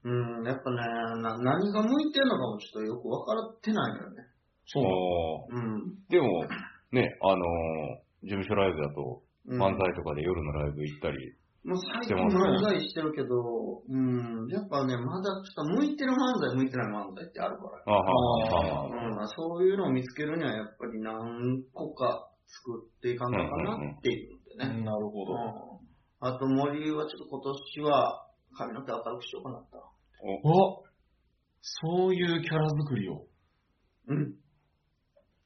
うん、うん、やっぱねな、何が向いてるのかもちょっとよく分かってないのよね。そううん。でも、ね、あのー事務所ライブだと、うん漫才とかで夜のライブ行ったり、もう最近漫才してるけど、うん、やっぱね、まだちょっと向いてる漫才、向いてない漫才ってあるから。あはははうん、そういうのを見つけるにはやっぱり何個か作っていかんのかなっていうのでね。なるほど。うんあと森はちょっと今年は髪の毛明るくしようかなった。おそういうキャラ作りをうん。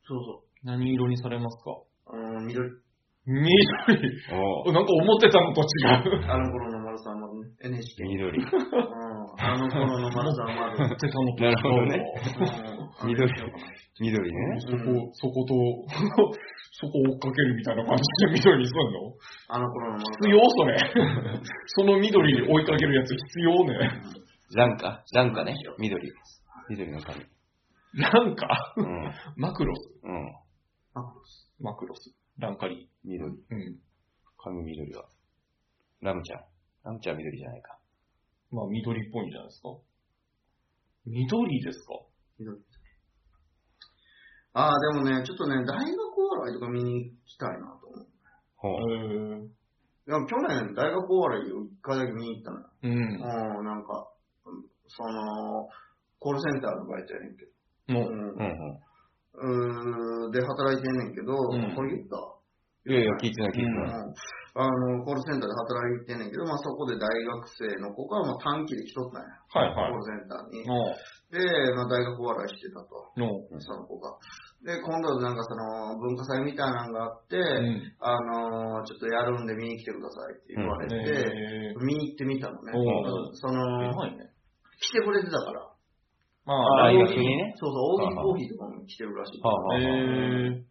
そうそ何色にされますか？う。うん、緑。緑おなんか思ってたのと違う。あの頃の丸さん丸ね。NHK。緑。うん。あの頃の丸さん丸。思ってたのと違う。なるほどねうん緑緑ね。そこ、そこと、そこ追っかけるみたいな感じで緑にすんの？あの頃の丸さん。必要それ。その緑に追いかけるやつ必要ね。ランカ？ランカね。緑。緑の髪。なんか、うん。マクロス。うん。あマクロス。ランカリ。緑。うん。髪緑は。ラムちゃん。ラムちゃんは緑じゃないか。まあ緑っぽいんじゃないですか。緑ですか？緑ああ、でもね、ちょっとね、大学お笑いとか見に行きたいなと思う。ほう。へいや去年、大学お笑いを一回だけ見に行ったのよ。うん。うん、なんか、うんその、コールセンターのバイトやねんけど。もう、うんうんうん。で、働いてんねんけど、んこれ言った？いやいや、聞いてない聞いてうんない。あの、コールセンターで働いてんねんけど、まあそこで大学生の子がもう短期で来とったんや。はいはいコールセンターに。もで、まあ大学お笑いしてたと。その子が。で、今度なんかその文化祭みたいなのがあって、う、うん。あのーちょっとやるんで見に来てくださいって言われて、ね見に行ってみたのね。おうその、ね。来てくれてたから。まああ、大学にね。そうそう、大喜利コーヒーとかも来てるらしい。へえ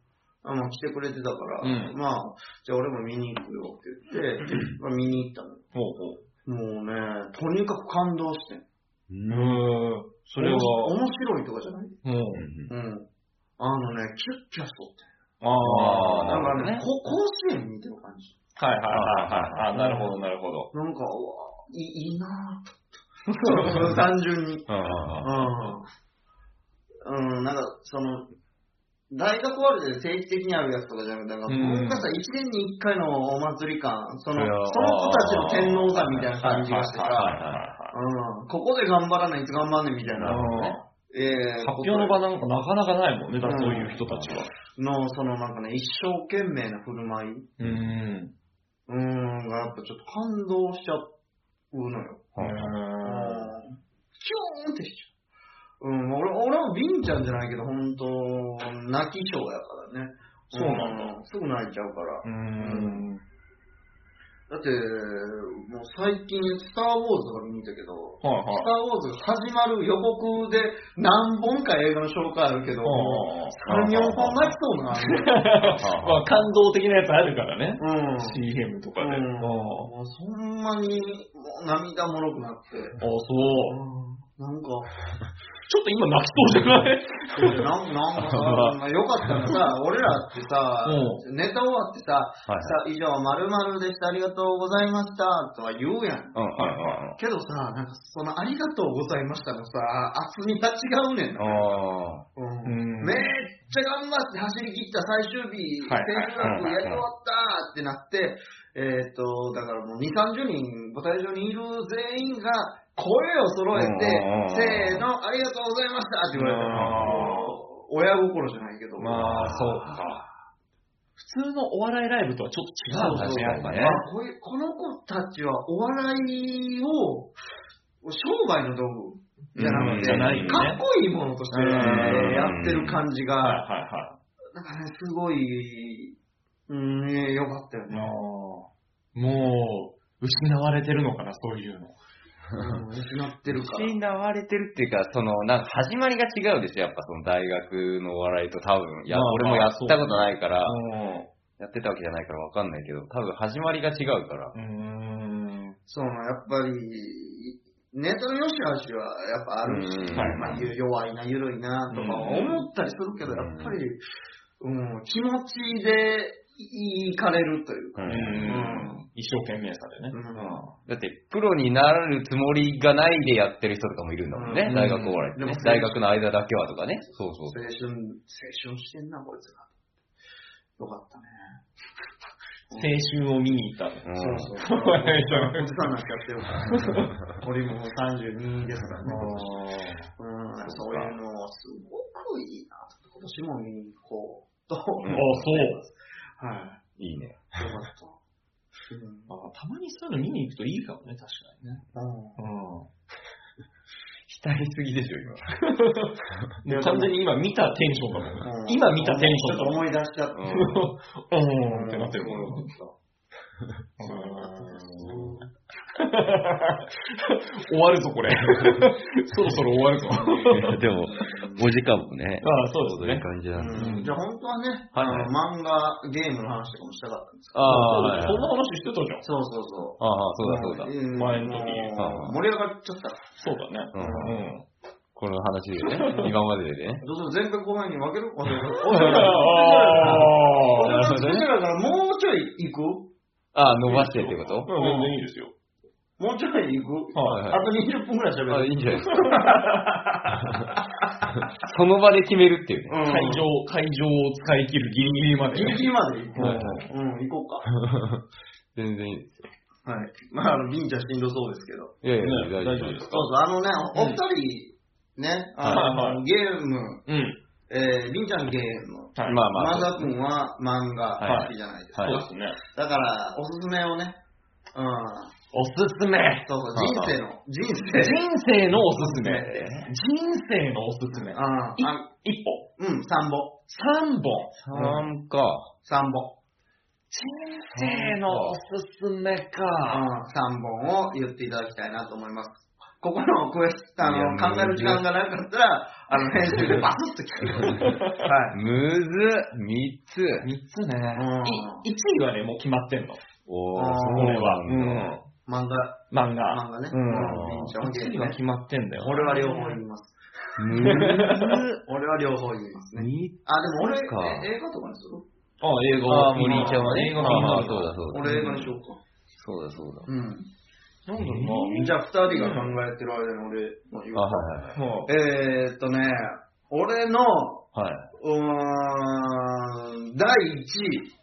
あまあ来てくれてたから、うんまあ、じゃあ俺も見に行くよって言って、まあ、見に行ったの。ほうほう。もうね、とにかく感動してん。うん。それは、面白いとかじゃない？もう、うん。あのね、キュッキュしとって。ああ、なかね、なんるほどねこ甲子園見てる感じ。はいはいはいはい。あなるほどなるほど。なんか、うわいいなぁと。単純に。うん。うんなんか、その、大学終わりで定期的にあるやつとかじゃなくて、なんかうん。文化祭1年に1回のお祭り感、その、その子たちの天皇座みたいな感じがしてさ、うん、ここで頑張らないと頑張んねんみたいな、えー発表の場なんかなかなかないもんね、だからそういう人たちは。の、そのなんかね、一生懸命な振る舞い、うん。うん、がやっぱちょっと感動しちゃうのよ。うんうんキューンってしちゃう。うん、俺、俺はビンちゃんじゃないけど、本当泣き症やからね。そうなんだすぐ泣いちゃうから。うん。だって、もう最近、スター・ウォーズとか見に行ったけど、はいスター・ウォーズが始まる予告で何本か映画の紹介あるけど、はい。3、4本泣きそうな。まあ感動的なやつあるからね。うん。CM とかで。うんあもうそんなにもう涙もろくなって、あ、そう。なんか、ちょっと今泣きそうじゃない？なんなんかさ、よかったらさ、俺らってさ、うネタ終わってさ、はいさ以上、〇〇でした、ありがとうございました、とは言うやん。うんうんうん。けどさ、なんかそのありがとうございましたのさ、厚みが違うねん。な。あうん。うん。めっちゃ頑張って走り切った最終日、はい千秋楽やり終わったってなって、えっ、と、だからもう2、30人、舞台上にいる全員が声を揃えてせーの、ありがとうございましたって言われたら、親心じゃないけど。まあ、そうか。普通のお笑いライブとはちょっと違うんだね、やっぱねね。こういうこの子たちはお笑いを商売の道具じゃなくて、ねかっこいいものとしてうんやってる感じが。なんかね、すごい、うん、ねよかったよね。もう、失われてるのかな、そういうの。うん失ってるから。失われてるっていうか、その、なんか始まりが違うでしょ、やっぱその大学のお笑いと多分。いや、まあ俺もやったことないから、うやってたわけじゃないからわかんないけど、多分始まりが違うから。ん。その、やっぱり、ネタの良し悪しはやっぱあるし、うんまあ、弱いな、緩いなとか思ったりするけど、うんやっぱり、うん、気持ちでいかれるというか、ううんん。一生懸命さでね。うんだって、プロになるつもりがないでやってる人とかもいるんだもんね、うん大学お笑いってねでも大学の間だけはとかね。そうそう青春、青春してんな、こいつが。よかったね。青春を見に行ったそうそう。おじさんおじさんになってるから。俺ももう32ですからね。うん、そういうのすごくいいなと。今年も見に行こうと。あ、そう。はい。いいね。よかった。うんあたまにそういうの見に行くといいかもね、確かにね。うんう 浸りすぎでしょ、今。完全に今見たテンションだもん。今見たテンションだもん。ちょっと思い出しちゃって。うん。ってなってるもん。うん終わるぞ、これ。そろそろ終わるぞ。でも、お時間もね。ああ、そうですねそういう。感じなんで。うんじゃあ本当はね、はいあの漫画、ゲームの話とかもしたかったんですけど。ああ、はいはいそんな話してたじゃん。そうそうそう。ああ、そうだそうだ。うん前の時盛り上がっちゃった。そうだね。ううんん。この話でね、今まででね。どうぞ前回後半に分ける分けるあなるほどねそしたらもうちょい行く？ああ、伸ばしてってこと？あ。全然いいですよ。もうちょい行くはいはいあと20分くらい喋あ、る。いいんじゃないですか。その場で決めるっていうね。うん会場、会場を使い切るギリギリまでね。ギリギリまで行こはいはう。うん、行こうか。全然いいですよ。はい。まあ、あの、ビンちゃんしんどそうですけど。いやいや、ね大丈夫です。そうそう、あのね、お二人、ね、あはいの、ゲーム、うん。えー、ビンちゃんゲーム、はい。まあまあ。マザ君は漫画はい好きじゃないですか。はいそうですね。だから、おすすめをね、うん、おすすめ。そうそう、は人生の、人生。人生のおすすめ。人生のおすすめ。うん、あい一歩。うん、三本。三本。3か。三本。人生のおすすめうん、か。三本を言っていただきたいなと思います。ここのクエスあいやの、考える時間がなかったら、あの、編集でバスッと聞く。はい。むずっ、3つ。三つねうん。い一位はね、もう決まってんの。おー、そう俺は。なんだ。漫画、漫画。漫画ね。うんビンちゃんは決まってんだよ。俺は両方言います。俺は両方言いますね。三あ、でも俺、映画とかにする？あ、映画。あー、森井ちゃんはね。映画見そうだそうだ。俺映画にしようか。そうだそうだ。うん。なんだろうな。じゃあ二人が考えてる間に俺の言うあ、はいはいはい。もえーっとね、俺の、はい。うーん、第1位。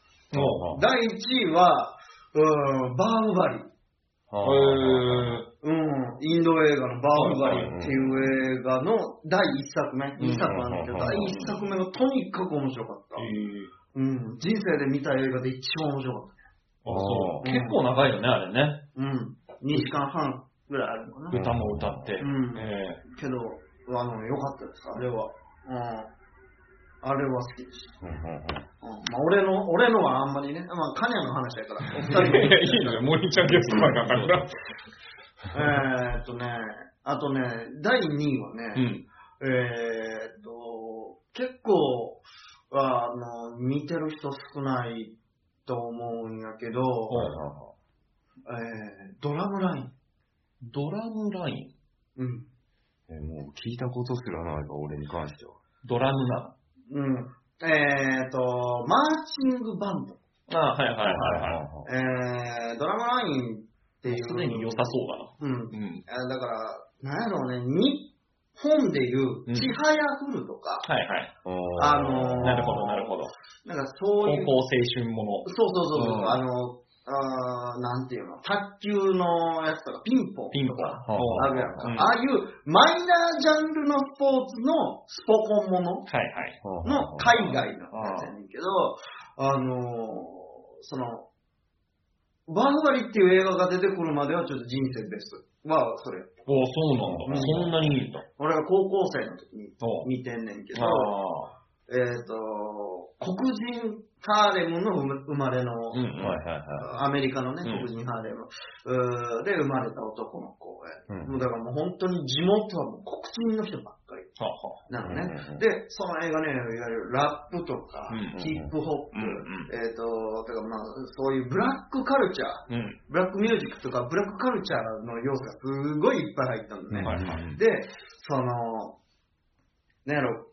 第1位は、うーん、バーフバリ。はう、えうん、インド映画のバーフバリっていう映画の第1作目。2作なんだけど、うん第1作目がとにかく面白かった。うん、人生で見た映画で一番面白かっあ、そう。うん結構長いよね、あれね。た。うん、2時間半ぐらいあるのかな。歌も歌って。うんえけど、あの、良かったです、あれは。うん。あれは好きでした。うんうんうんうん、まあ、俺の、俺のはあんまりね、まあ、カニャの話やから、お 二人えいや、いいのよ。森ちゃんゲストかから。えーっとね、あとね、第2位はうね、ん。えーっと、結構、あの、見てる人少ないと思うんやけど、えー、ドラムライン。ドラムライン？うん。えもう聞いたことすらないわ、俺に関しては。ドラムな。うん。えーっと、マーチングバンド。あはいはいはいはい。えー、ドラムラインっていう。すでに良さそううん。だな。うん。えーだから、なんやろうね、日本でいううん、ちはやふるとか、はいはい。あのーなるほどなるほど。なんかそういう、高校青春もの。そうそうそうそう、うんあの、あーなんていうの、卓球のやつとか、ピンポンピンポン。とあるやんか、うんああいうマイナージャンルのスポーツのスポコンもの？はいはい。の海外のやつやねんけど、あのーその、バーフバリっていう映画が出てくるまではちょっと人生ベスト。はそれ。おそうなんだ。うん。そんなにいいんだ。俺が高校生の時にお見てんねんけど、あえっ、と、黒人ハーレムの生まれの、うんうん。はいはいはい。アメリカのね、うん。黒人ハーレム、うーで生まれた男の子へ、うん。もうだからもう本当に地元はもう黒人の人ばっかり。なのね。うんうんうん。で、その映画ね、いわゆるラップとか、ヒップホップ、うんうんえっ、と、てかまあ、そういうブラックカルチャー、うん。ブラックミュージックとかブラックカルチャーの要素がすごいいっぱい入ったんだね。はいはい。で、その、なんやろ、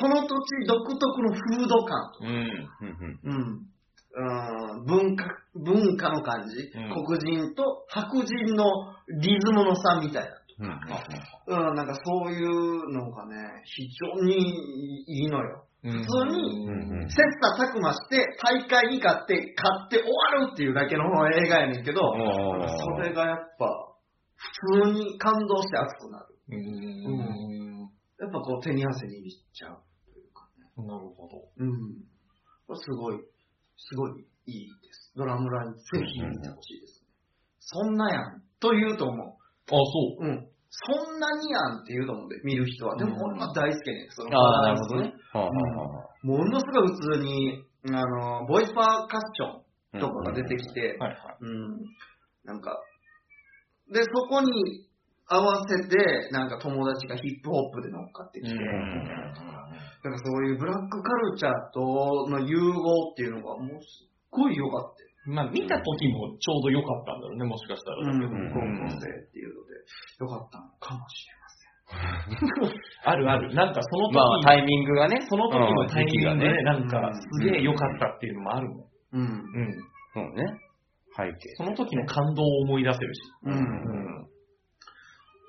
その土地独特の風土感。うん。うん。文化、文化の感じ、うん。黒人と白人のリズムの差みたいな。うん。うん、なんかそういうのがね、非常にいいのよ。普普通にうん。切磋琢磨して、大会に勝って、勝って終わるっていうだけの映画やねんけど、それがやっぱ、普通に感動して熱くなる。うん。やっぱこう手に汗握っちゃうというかね。なるほど。うん。これすごい、すごいいいです。ドラムラインぜひ見てほしいですね。そんなやん。と言うと思う。あ、そう。うん。そんなにやんって言うと思うんで、見る人は。でも俺は大好きね。そのああ、なるほどね。ものすごい普通に、あの、ボイスパーカッションとかが出てきて、はいはい。うん。なんか、で、そこに合わせて、なんか友達がヒップホップで乗っかってきて、うんなんかそういうブラックカルチャーとの融合っていうのがもうすっごい良かったよ。まあ、見た時もちょうど良かったんだろうね、もしかしたらだけど。うん、高校生っていうので、良かったのかもしれません。あるある。なんかその時、まあ、タイミングがね。その時のタイミングで、ね。なんかすげえ良かったっていうのもあるもん。うん。うん。そうね。背景。その時の感動を思い出せるし。うん。うん。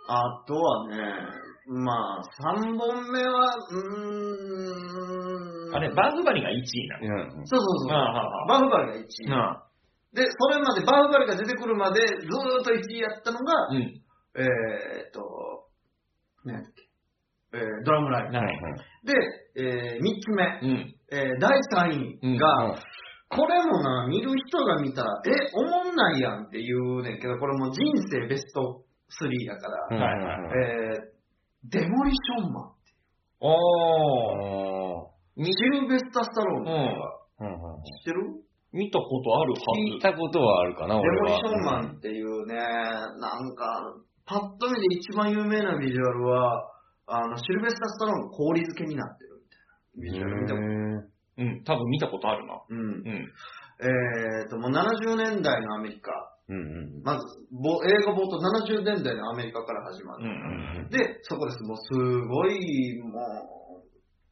あとはね、まあ、3本目は、うーん。あれ、バーフバリが1位なの。うん。そうそうそう。ああはあバフバリが1位。で、それまでバフバリが出てくるまでずーっと1位やったのが、うん。えーっと、何やったっけ、えードラムライブ。はい。で、えー、3つ目、うん。えー第3位が、うんこれもな、見る人が見たら、え、おもんないやんって言うねんけど、これもう人生ベスト3やから、うんはいはいえー、デモリションマン。おー。シルベスタ・スタローンとか、うんうん知ってる？見たことあるは聞いたことはあるかな、デ俺は。モリションマンっていうね、なんか、パッと見で一番有名なビジュアルは、あの、シルベスタ・スタローンの氷漬けになってるみたいなビジュアル見たことず。うん。多分見たことあるな。うん。うん。えーと、もう70年代のアメリカ。うんうんまず、ぼ映画冒頭70年代のアメリカから始まうる。ん。で、そこです。もうすごい、も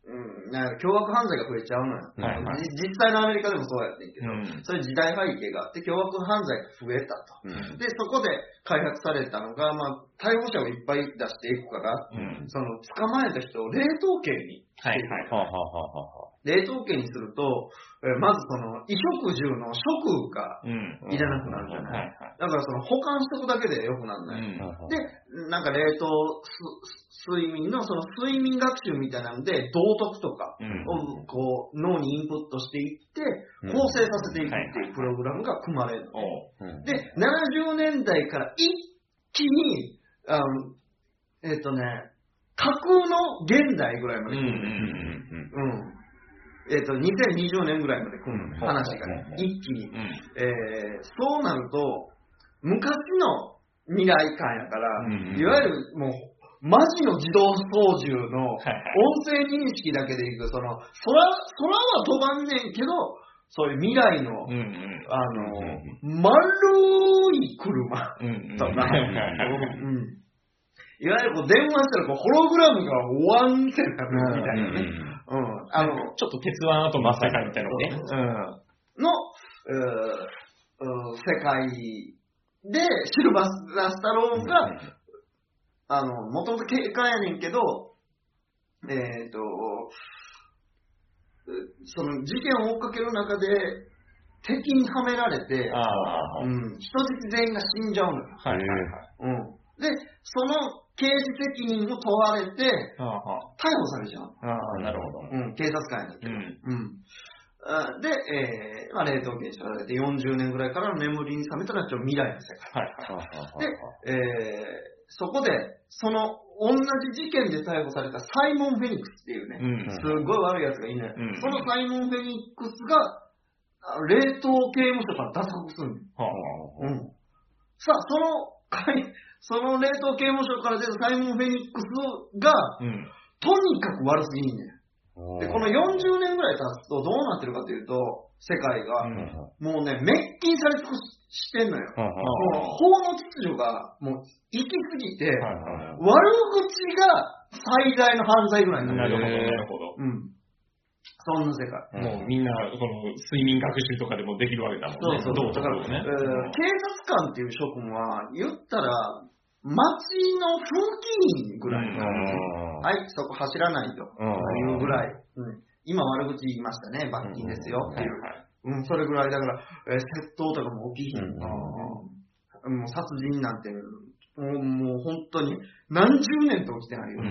う、うん、なんか凶悪犯罪が増えちゃうのよ。はいはいじ実際のアメリカでもそうやってんけど、うんそういう時代背景があって、凶悪犯罪が増えたと。うんで、そこで開発されたのが、まあ、逮捕者をいっぱい出していくから、うん。その、捕まえた人を冷凍刑に、はいはい。はあはあは冷凍刑にすると、えーまずその、衣食住の食がうん。いらなくなるじゃない。だからその、保管しとくだけでよくなるのよ。うんはあで、なんか冷凍す睡眠のその睡眠学習みたいなので、道徳とかうん。をこう脳にインプットしていって、うん構成させていくっていうプログラムが組まれるで、70年代から一気に、あのえっ、とね、架空の現代ぐらいまで来るのね。うんうん。えっ、と、2020年ぐらいまで来るのね、うん話がねうん。一気に。うん。えーそうなると、昔の未来感やから、うんいわゆるもう、マジの自動操縦の音声認識だけでいく、その、空、空は飛ばんねんけど、そういう未来の、うんうん。あうんの、丸い車うんうん。とか、うんいわゆるこう電話したらこうホログラムがワンってなるみたいなね。うん。あの、ちょっと鉄腕アトムの世界みたいなのね。の、えーうん世界で、シルバースタローンが、あの、もともと警官やねんけど、えっ、と、うその事件を追っかける中で、敵にはめられてうん。、人質全員が死んじゃうのよ。はいはい。うん。で、その刑事責任を問われて。逮捕されちゃうああ、なるほど。の。うん、警察官やねんけど。うん。うん。あで、えーまあ、冷凍刑にされて40年ぐらいからの眠りに覚めたらちょっと未来の世界。で、えーそこで、その同じ事件で逮捕されたサイモン・フェニックスっていうね、うん。すごい悪いやつがいるね、うんそのサイモン・フェニックスが、あ冷凍刑務所から脱獄するの。はうん。さあ、その、かいその冷凍刑務所から出たサイモン・フェニックスが、あ。うん。とにかく悪すぎんねん。で、この40年ぐらい経つとどうなってるかというと、世界が、うんもうね、滅菌され尽くしてんのよ。うんもう法の秩序が、もう、行き過ぎて、悪口が最大の犯罪ぐらいになる。なるほど、なるほど。うん。そんな世界。もうみんな、この睡眠学習とかでもできるわけだもんね。そうそう。どだから、うねえー。警察官っていう職務は、言ったら、街の風紀委員ぐらい。うんはい、そこ走らないよ。うんいうぐらい。うん。今悪口言いましたね、罰金ですよっていう。はいうん、それぐらいだから、えー窃盗とかも起きひん。もう殺人なんて、もうもう本当に何十年と起きてないよ。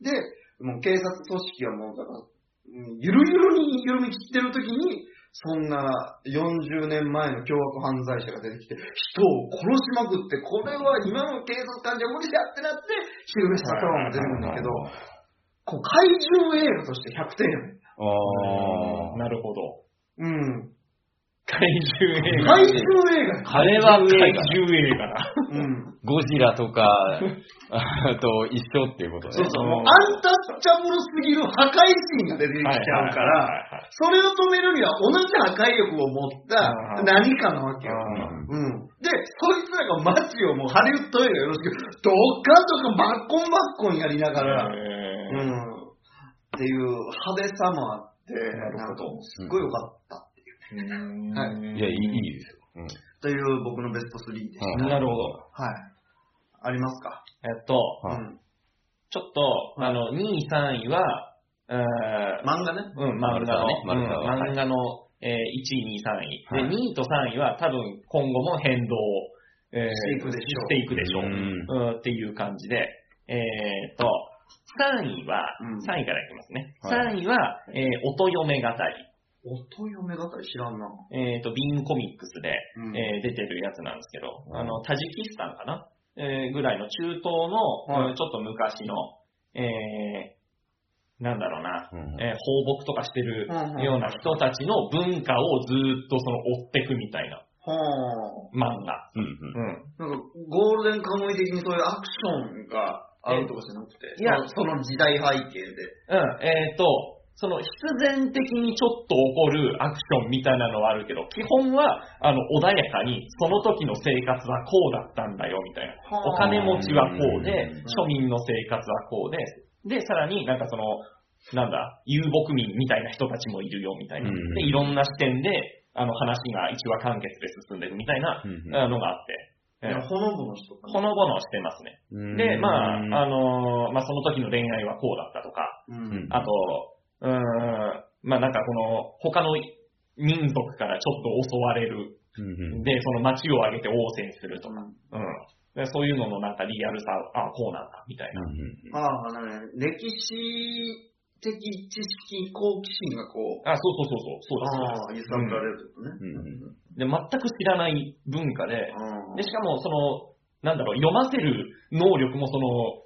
で、もう警察組織はもうだから、うんゆるゆるに緩み切ってる時に、そんな40年前の凶悪犯罪者が出てきて、人を殺しまくって、これは今の警察官じゃ無理だってなって、昼飯したが出てくるんだけど、こう怪獣映画として100点やねんあなるほど。うん。怪獣映画。怪獣映画あれは怪獣映画だ。うん。ゴジラとか、あと一緒っていうことね。そうそう、もうアンタッチャブルすぎる破壊神が出てきちゃうから、それを止めるには同じ破壊力を持った何かなわけよ。うん。で、そいつらが街をもうハリウッド映画よろしく、どっかどっかバッコンバッコンやりながら、うえん。っていう派手さもあって、なんかすっごい良かったっていう。ーはいいや、いいですよ。うんという僕のベスト3でした。うんなるほど。はい。ありますか？えっと、はいうん。ちょっと、あの、2位、3位は、えー漫画ね。うん、漫画の、漫画の、えー1位、2位、3位。はいで、2位と3位は多分今後も変動、えーしていくでしょうしていくでしょう。うんうんっていう感じで、えーっと、3位は、うん3位からいきますね。はい3位は、えー、音嫁語り。音嫁語り知らんな。えーっと、ビーンコミックスで、うんえー出てるやつなんですけど、うんあの、タジキスタンかな、えーぐらいの中東の、はいうんちょっと昔の、えーなんだろうな、うんえー放牧とかしてるような人たちの文化をずーっとその追ってくみたいなはあ。漫画。うんうん。なんか、ゴールデンカムイ的にそういうアクションがあるとかじゃなくて、いやそのその時代背景で。うん、えっ、と、その必然的にちょっと起こるアクションみたいなのはあるけど、基本はあの穏やかにその時の生活はこうだったんだよみたいな。はあお金持ちはこうでうん、庶民の生活はこうで、で、さらになんかその、なんだ、遊牧民みたいな人たちもいるよみたいな。うんで、いろんな視点で、あの話が一話完結で進んでるみたいなのがあって、えほのぼのしとかほのぼのしてますね。うんで、まあ、あのーまあ、その時の恋愛はこうだったとか、うん。あと、うーん、まあなんかこの、他の民族からちょっと襲われる。うんで、その街を挙げて応戦するとか。うんうん。でそういうののなんかリアルさ、あ、こうなんだ、みたいな。ああ、なんかね、歴史的知識好奇心がこう、あ、そうそうそうそう、ああ、そうです。揺さぶられるとね。うんで、全く知らない文化で、うんで、しかもその、なんだろう、読ませる能力もそ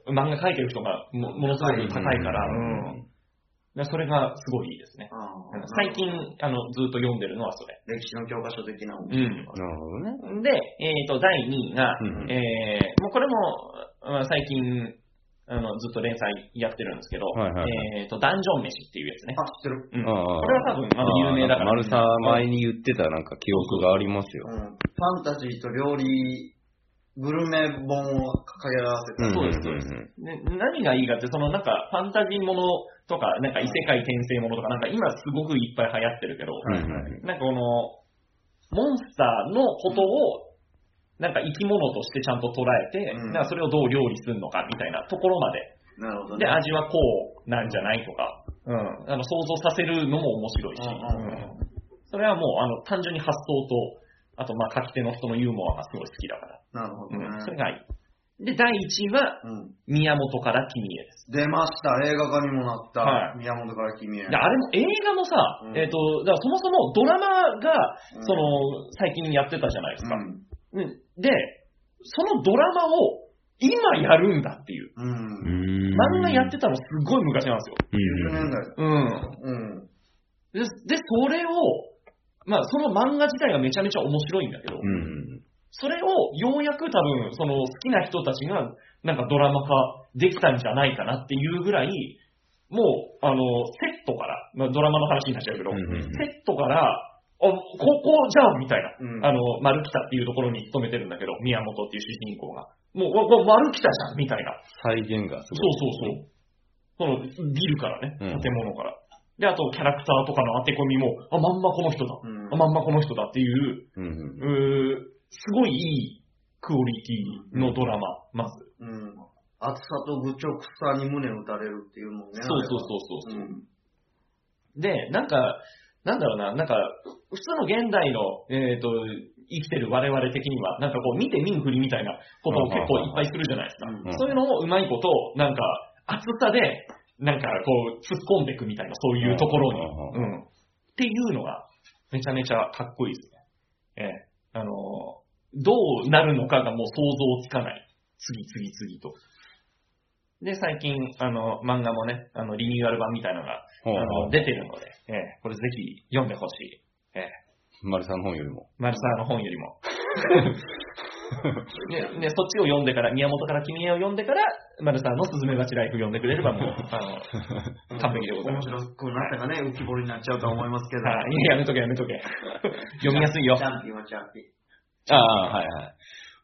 の、漫画描いてる人がもものすごく高いから、うん。でそれがすごいいいですね。最近、あの、ずっと読んでるのはそれ。歴史の教科書的な面うん。なるほどね。で、えっ、と、第2位が、うんえーもうこれも、まあ最近、あの、ずっと連載やってるんですけど、はいはいはいえっ、と、ダンジョン飯っていうやつね。あ、知ってる。うん。ああこれは多分、あの、有名だから。丸さ前に言ってたなんか記憶がありますよう。ん。ファンタジーと料理、グルメ本を掛け合わせた。そうですそうです。で何がいいかって、そのなんか、ファンタジーものとか、なんか異世界転生ものとか、なんか今すごくいっぱい流行ってるけど、なんかこの、モンスターのことを、なんか生き物としてちゃんと捉えて、うん。なんかそれをどう料理するのかみたいなところまで。なるほどね。で、味はこうなんじゃないとか、うん、あの想像させるのも面白いし、うん。それはもうあの単純に発想と、あとまあ書き手の人のユーモアがすごい好きだから、なるほどね。うん、それがいい。で、第1位は、うん。宮本から君へです。出ました。映画化にもなった。はい宮本から君へ。であれも映画もさ、うんえっ、と、だからそもそもドラマが、うんその、最近やってたじゃないですか。うん。うんで、そのドラマを今やるんだっていう。うん。漫画やってたのすごい昔なんですよ。90年代。うん。うん。で、でそれを、まあ、その漫画自体がめちゃめちゃ面白いんだけど、うん。それをようやく多分、その好きな人たちが、なんかドラマ化できたんじゃないかなっていうぐらい、もう、あの、セットから、まあ、ドラマの話になっちゃうけど、うんうんうんセットから、あ、ここじゃんみたいな。うんあの、丸北っていうところに勤めてるんだけど、宮本っていう主人公が。もう、わわ丸北じゃんみたいな。再現がすそうごい。そうそう。その、ビルからね、うん建物から。で、あと、キャラクターとかの当て込みも、あ、まんまこの人だ。うんあまんまこの人だっていう、うんうすごいいいクオリティのドラマ、まず。うん。暑さと愚直さに胸打たれるっていうもんね。そうそうそうそう。うん。で、なんか、なんだろうな、なんか、普通の現代の、えっ、と、生きてる我々的には、なんかこう、見て見ぬふりみたいなことを結構いっぱいするじゃないですか。うんそういうのをうまいこと、なんか、熱さで、なんかこう、突っ込んでいくみたいな、そういうところに。うんうん。っていうのが、めちゃめちゃかっこいいですね。ええあの、どうなるのかがもう想像つかない。次々々と。で、最近、あの、漫画もね、あの、リニューアル版みたいなのが、あの、出てるので、ええこれぜひ読んでほしい。ええ丸さんの本よりも。マルサーの本よりも。ね、ね、そっちを読んでから、宮本から君へを読んでから、マルサーのスズメバチライフ読んでくれればもう、あの、完璧でございます。面白くなったかね、浮き彫りになっちゃうとは思いますけど。はい、いややめとけやめとけ。読みやすいよチ。ャンピャンピああ、はいはい。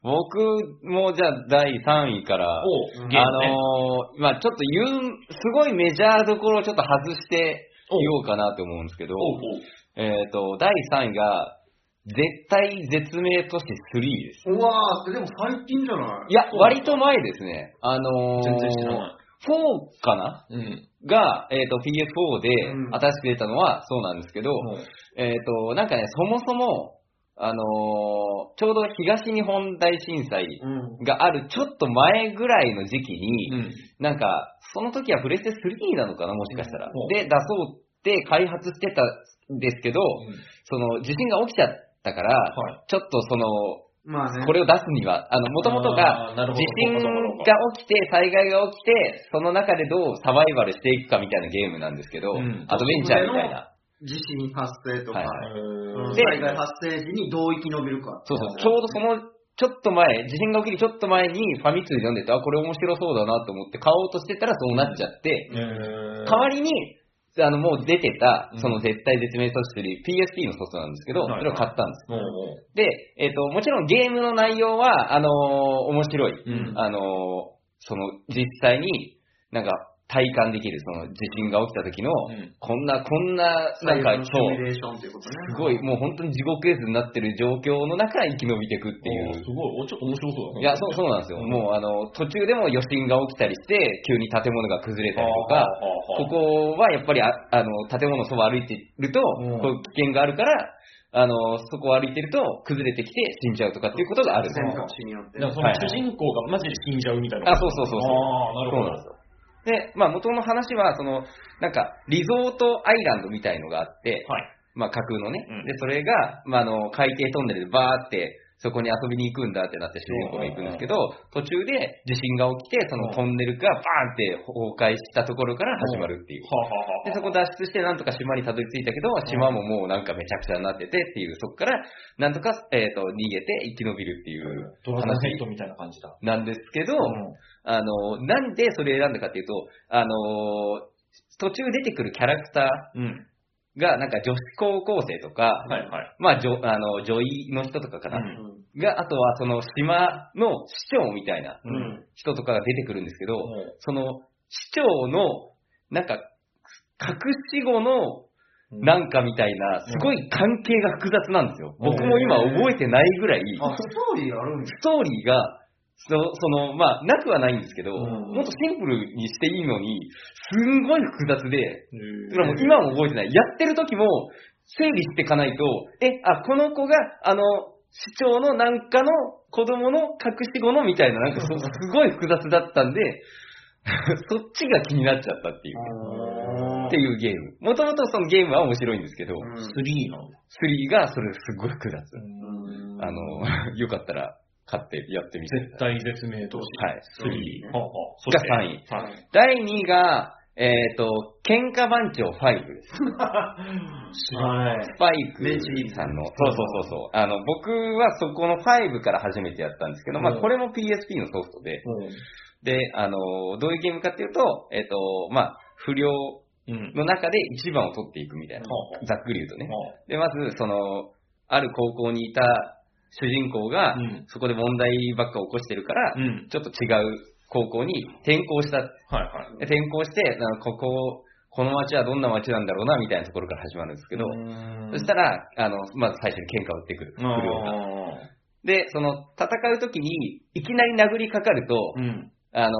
僕もじゃあ第3位から、あ。のーまあちょっと言う、すごいメジャーどころをちょっと外して言おうかなと思うんですけど、えっ、と、第3位が、絶対絶命都市3です。うわー、でも最近じゃない？いや、割と前ですね。あのー、全然知らない。4かなうん。が、えっ、と、PS4 でうん新しく出たのはそうなんですけど、えっ、と、なんかね、そもそも、あのーちょうど東日本大震災うん。があるちょっと前ぐらいの時期に、うん。なんか、その時はプレステ3なのかな、もしかしたら。うんで、出そうって開発してたんですけど、その、地震が起きちゃったから、はい。ちょっとその、まあね。これを出すには、あの、もともとがあーなる、ほ地ど震が起きて、災害が起きて、その中でどうサバイバルしていくかみたいなゲームなんですけど、うん。アドベンチャーみたいな。地震発生とか、はいうん。で災害発生時にどう生き延びるか。そうそう、ちょうどその、ちょっと前、地震が起きるちょっと前にファミ通で読んでて、あ、これ面白そうだなと思って買おうとしてたらそうなっちゃって、代わりに、あの、もう出てたう、んその絶対絶命措置3、PSP のソフトなんですけど、それを買ったんです。で、えっ、と、もちろんゲームの内容は、あのー面白い。うんあのーその、実際になんか体感できる、その地震が起きた時の、うんこんな、こんな、なんか、そうミュ、レーションということね。すごい、もう本当に地獄絵図になってる状況の中生き延びていくっていうおう。すごい。おちょっと面白そうだね。いや、そう、そうなんですよ。うんもう、あの、途中でも余震が起きたりして、急に建物が崩れたりとか、ここはやっぱりああの建物のそば歩いてると、うんこう危険があるから、あのそこを歩いてると崩れてきて死んじゃうとかっていうことがあるんです選よ。択肢によって。だからその主人公がマジで死んじゃうみたいな。あ、そうそうそうそう。ああ、なるほど。そうなんですよ。で、まあ元の話は、その、なんか、リゾートアイランドみたいのがあって、はい。まあ架空のね、うん。で、それが、まああの、海底トンネルでバーって、そこに遊びに行くんだってなって主人公が行くんですけど、途中で地震が起きて、そのトンネルがバーンって崩壊したところから始まるっていう。で、そこ脱出してなんとか島にたどり着いたけど、島ももうなんかめちゃくちゃになっててっていう、そこからなんとか、えっ、と、逃げて生き延びるっていうドラゴンヘッドみたいな感じだ。なんですけど、うんあの、なんでそれ選んだかっていうと、あの、途中出てくるキャラクタうん。ーがなんか女子高校生とか、はいはい。まあ、女あの女医の人とかかな、うんが、あとはその島の市長みたいなうん。うん。人とかが出てくるんですけど、もその市長の、なんか、隠し子のうなんかみたいな、すごい関係が複雑なんですよ。僕も今覚えてないぐらい、あ、ストーリーあるんですストーリーが、そその、まあ、なくはないんですけど、うんもっとシンプルにしていいのに、すんごい複雑で、うんだからもう今も覚えてない。やってる時も、整理していかないと、え、あ、この子が、あの、市長のなんかの子供の隠し子のみたいな、なんかそ すごい複雑だったんで、そっちが気になっちゃったっていう。っていうゲーム。もともとそのゲームは面白いんですけど、うん3なんだ。3がそれすごい複雑。うんあの、よかったら買ってやってみて。絶対絶命都市。はい。3 3。はあはあそがして3位。はい。第2位が、えっ、と、喧嘩番長5です。知らない。スパイクさんの、そうそうそうそう。あの、僕はそこの5から初めてやったんですけど、まあうんこれも PSP のソフトで、で、あの、どういうゲームかっていうと、えっ、と、まあ不良。の中で一番を取っていくみたいなざっくり言うとね。はで、まず、その、ある高校にいた主人公が、うんそこで問題ばっか起こしてるから。ちょっと違う高校に転校した。はいはい。で転校して、ここ、この街はどんな街なんだろうな、みたいなところから始まるんですけど、そしたら、あの、まず最初に喧嘩を打ってくる。で、その、戦うときに、いきなり殴りかかると、うん。あの、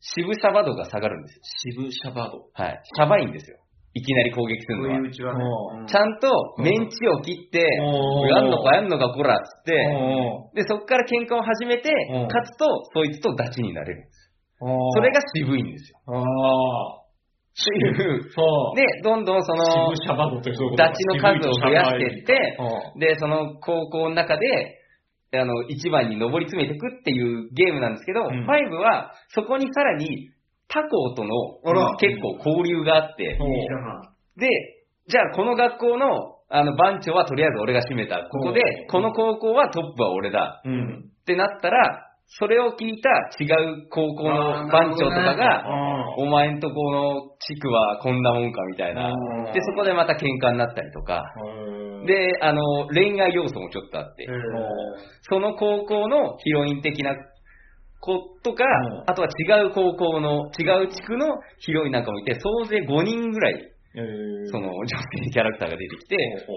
渋シャバ度が下がるんですよ。渋シャバド。はい。シャバいんですよ。いきなり攻撃するのは。うちはねうんちゃんとメンチを切って、おーやんのかやんのかこらっつって、おで、そっから喧嘩を始めてうん、勝つと、そいつとダチになれるんです。そそれが渋いんですよ。ああ。っていう。そう。で、どんどんその、渋シャバドってそういうことダチの数を増やしていって、うんで、その高校の中で、あの、一番に上り詰めていくっていうゲームなんですけど、うん5は、そこにさらに、他校とあのら結構交流があって。で、じゃあこの学校のあの番長はとりあえず俺が占めた。ここでうん、この高校はトップは俺だ。うん。ってなったら、それを聞いた違う高校の番長とかが、あお前んとこの地区はこんなもんかみたいなうん。で、そこでまた喧嘩になったりとか。あ。で、あの、恋愛要素もちょっとあって、その高校のヒロイン的な子とかうん、あとは違う高校の、違う地区のヒロインなんかもいて、総勢5人ぐらい、えー。その女性キャラクターが出てきて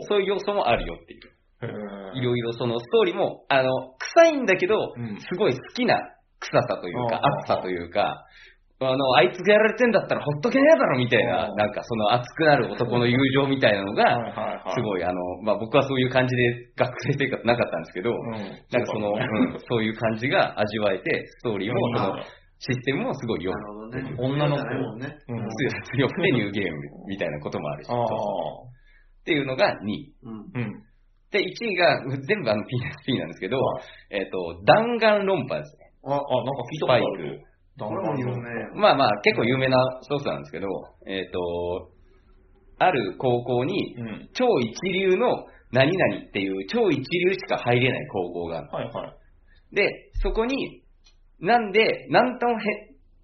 そういう要素もあるよっていう。いろいろそのストーリーも、あの、臭いんだけどうん、すごい好きな臭さというか、熱さというか、あの、あいつがやられてんだったらほっとけねえだろみたいななんかその熱くなる男の友情みたいなのが。すごい、あの、まあ、僕はそういう感じで学生生活なかったんですけど、うん。なんかその、うんそういう感じが味わえて、ストーリーも、その、システムもすごい良くなるほどね。女の子もんね。うん。強くてニューゲームみたいなこともあるし。っていうのが2位。で、1位が全部あの PSP なんですけど、えっ、と、弾丸論破ですね。あ、あ、なんか聞いたことある。これも有名。まあまあ、結構有名なソフトなんですけど、えっ、と、ある高校に、うん。超一流の何々っていう超一流しか入れない高校がある。はいはい。で、そこに、なんで、なんともへ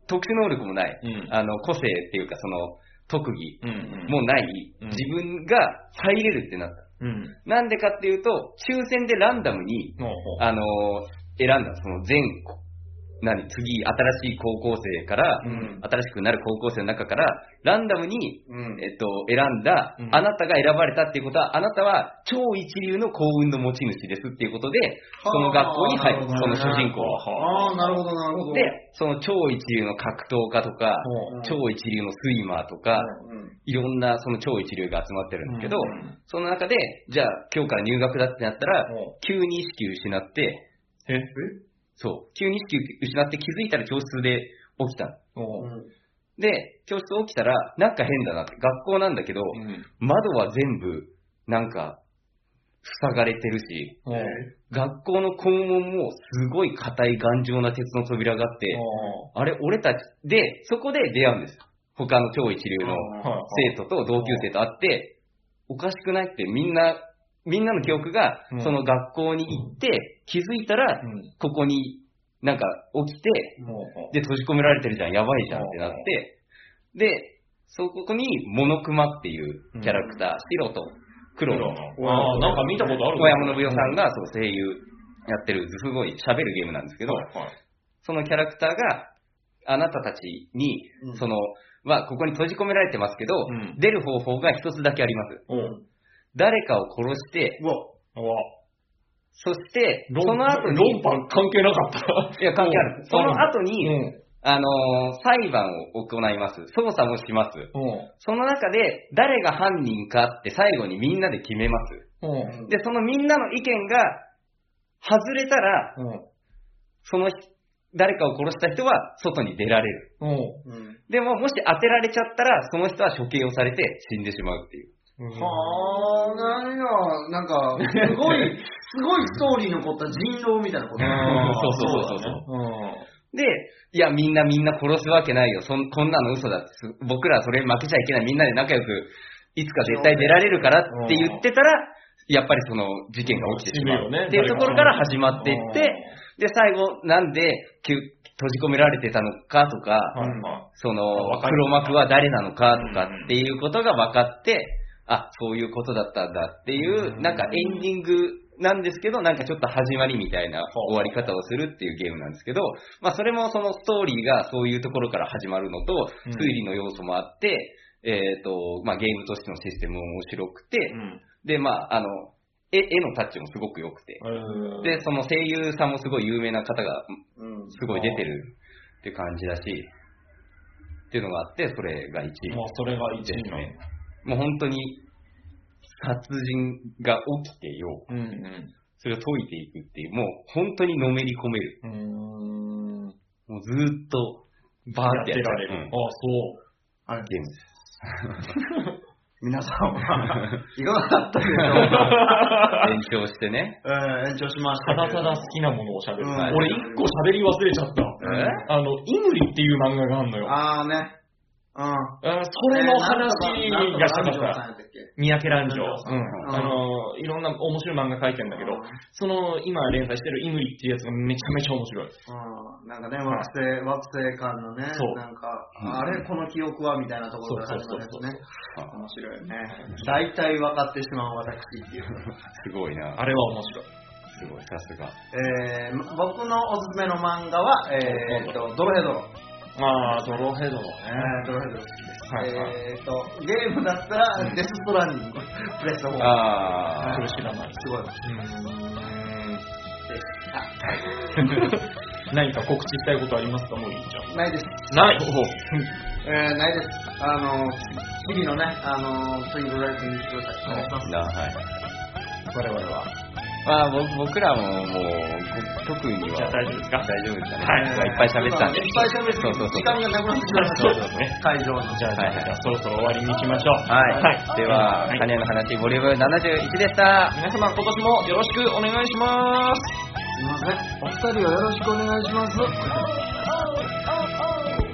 特殊能力もない、うんあの、個性っていうか、その、特技うんうん。もない、うん自分が入れるってなった。うん。なんでかっていうと、抽選でランダムに、ほうほうあの、選んだ、その全、何、次、新しい高校生から、うん新しくなる高校生の中から、ランダムに、うん。えっと、選んだ、うんあなたが選ばれたっていうことは、あなたは超一流の幸運の持ち主ですっていうことで、その学校に入る、はあその主人公は。ああ、なるほど、なるほど。で、その超一流の格闘家とか、ほう超一流のスイマーとか、うん。いろんなその超一流が集まってるんですけど、うんその中で、じゃあ今日から入学だってなったら、ほ急に意識失って、う。え？そう、急に意識失って気づいたら教室で起きたの。ほう。うん。で、教室起きたら、なんか変だなって、学校なんだけど、うん。窓は全部、なんか、塞がれてるし。学校の校門もすごい硬い頑丈な鉄の扉があって、あれ、俺たち、で、そこで出会うんですよ。他の超一流の生徒と同級生と会って、おかしくないってみんな、みんなの記憶がうん、その学校に行って、気づいたら、うん。ここになんか起きて。で、閉じ込められてるじゃん、やばいじゃんってなって、で、そこに、モノクマっていうキャラクター、白と黒。の、ああ、なんか見たことある小山信代さんがそう声優やってる、すごい喋るゲームなんですけど。そのキャラクターが、あなたたちに、うん。その、まあ、ここに閉じ込められてますけど、うん。出る方法が一つだけあります。誰かを殺して、うわ、うわ。そして、論その後に、論破関係なかった。いや、関係ある。その後に、うん。あのー裁判を行います。捜査もします。うん。その中で、誰が犯人かって最後にみんなで決めます。うん。で、そのみんなの意見が外れたら、うん。その人誰かを殺した人は外に出られる。うん。うん。でも、もし当てられちゃったら、その人は処刑をされて死んでしまうっていう。はあ、なんや、なんか、すごい、すごいストーリーの残った人狼みたいなこと。そうそうそうそう。で、いや、みんなみんな殺すわけないよ。そんこんなの嘘だって。僕らそれ負けちゃいけない。みんなで仲良く、いつか絶対出られるからって言ってたら、やっぱりその事件が起きてしまう。っていうところから始まっていって、で、最後、なんで、閉じ込められてたのかとか、その、黒幕は誰なのかとかっていうことが分かって、あ、そういうことだったんだっていう、なんかエンディングなんですけど、なんかちょっと始まりみたいな終わり方をするっていうゲームなんですけど、まあそれもそのストーリーがそういうところから始まるのと、推理の要素もあって、えっ、と、まあゲームとしてのシステムも面白くて、で、まああの、絵絵のタッチもすごく良くて、で、その声優さんもすごい有名な方がすごい出てるって感じだし、っていうのがあって、それが1位。もうそれが1位。もう本当に殺人が起きてよ、うんうん、それを解いていくっていう、もう本当にのめり込める。うーんもうずーっとバーってやってられる。うんあ、そう。あれゲームです。皆さんは、いかがだったでしょうか？延長してね。えー延長しましたただただ好きなものを喋る。うん俺一個喋り忘れちゃった。え？あの、イムリっていう漫画があるのよ。あーね。うん。あそれの話がしたかった。三宅蘭城。うん。あの、いろんな面白い漫画書いてんだけど、その、今連載してるイムリっていうやつがめちゃめちゃ面白い。うん。なんかね、惑星、惑星間のね、なんか、うんあれ、この記憶はみたいなところから始まるやつそうそうね。あ面白いよね。大体分かってしまう私っていう。すごいな。あれは面白い。すごい、さすが。えー、僕のおすすめの漫画は、えーと、ドロヘドロ。あー、ドロヘドロね。えードロヘドロ好きです。はいはいえーと、ゲームだったら、デスストランディング、プレステ4。あそれ知らない。すごい。うーん。で 何か告知したいことありますか、モリーちゃん。ないです。ない えー、ないです。あの、日々のね、あの、スイングライフにしてください。お願いします。なはい。我々は。まあ、僕僕らももう、ご特には大丈夫ですか？大丈夫ですかね。はいいっぱい喋ってたんで。いっぱい喋ってそうそうそう時間がなくなってきました。そうですね会場の。じゃあ、はいはいそろそろ終わりに行きましょう。はい。では、はいカニャの話、ボリューム71でした。皆様、今年もよろしくお願いします。すいません。お二人をよろしくお願いします。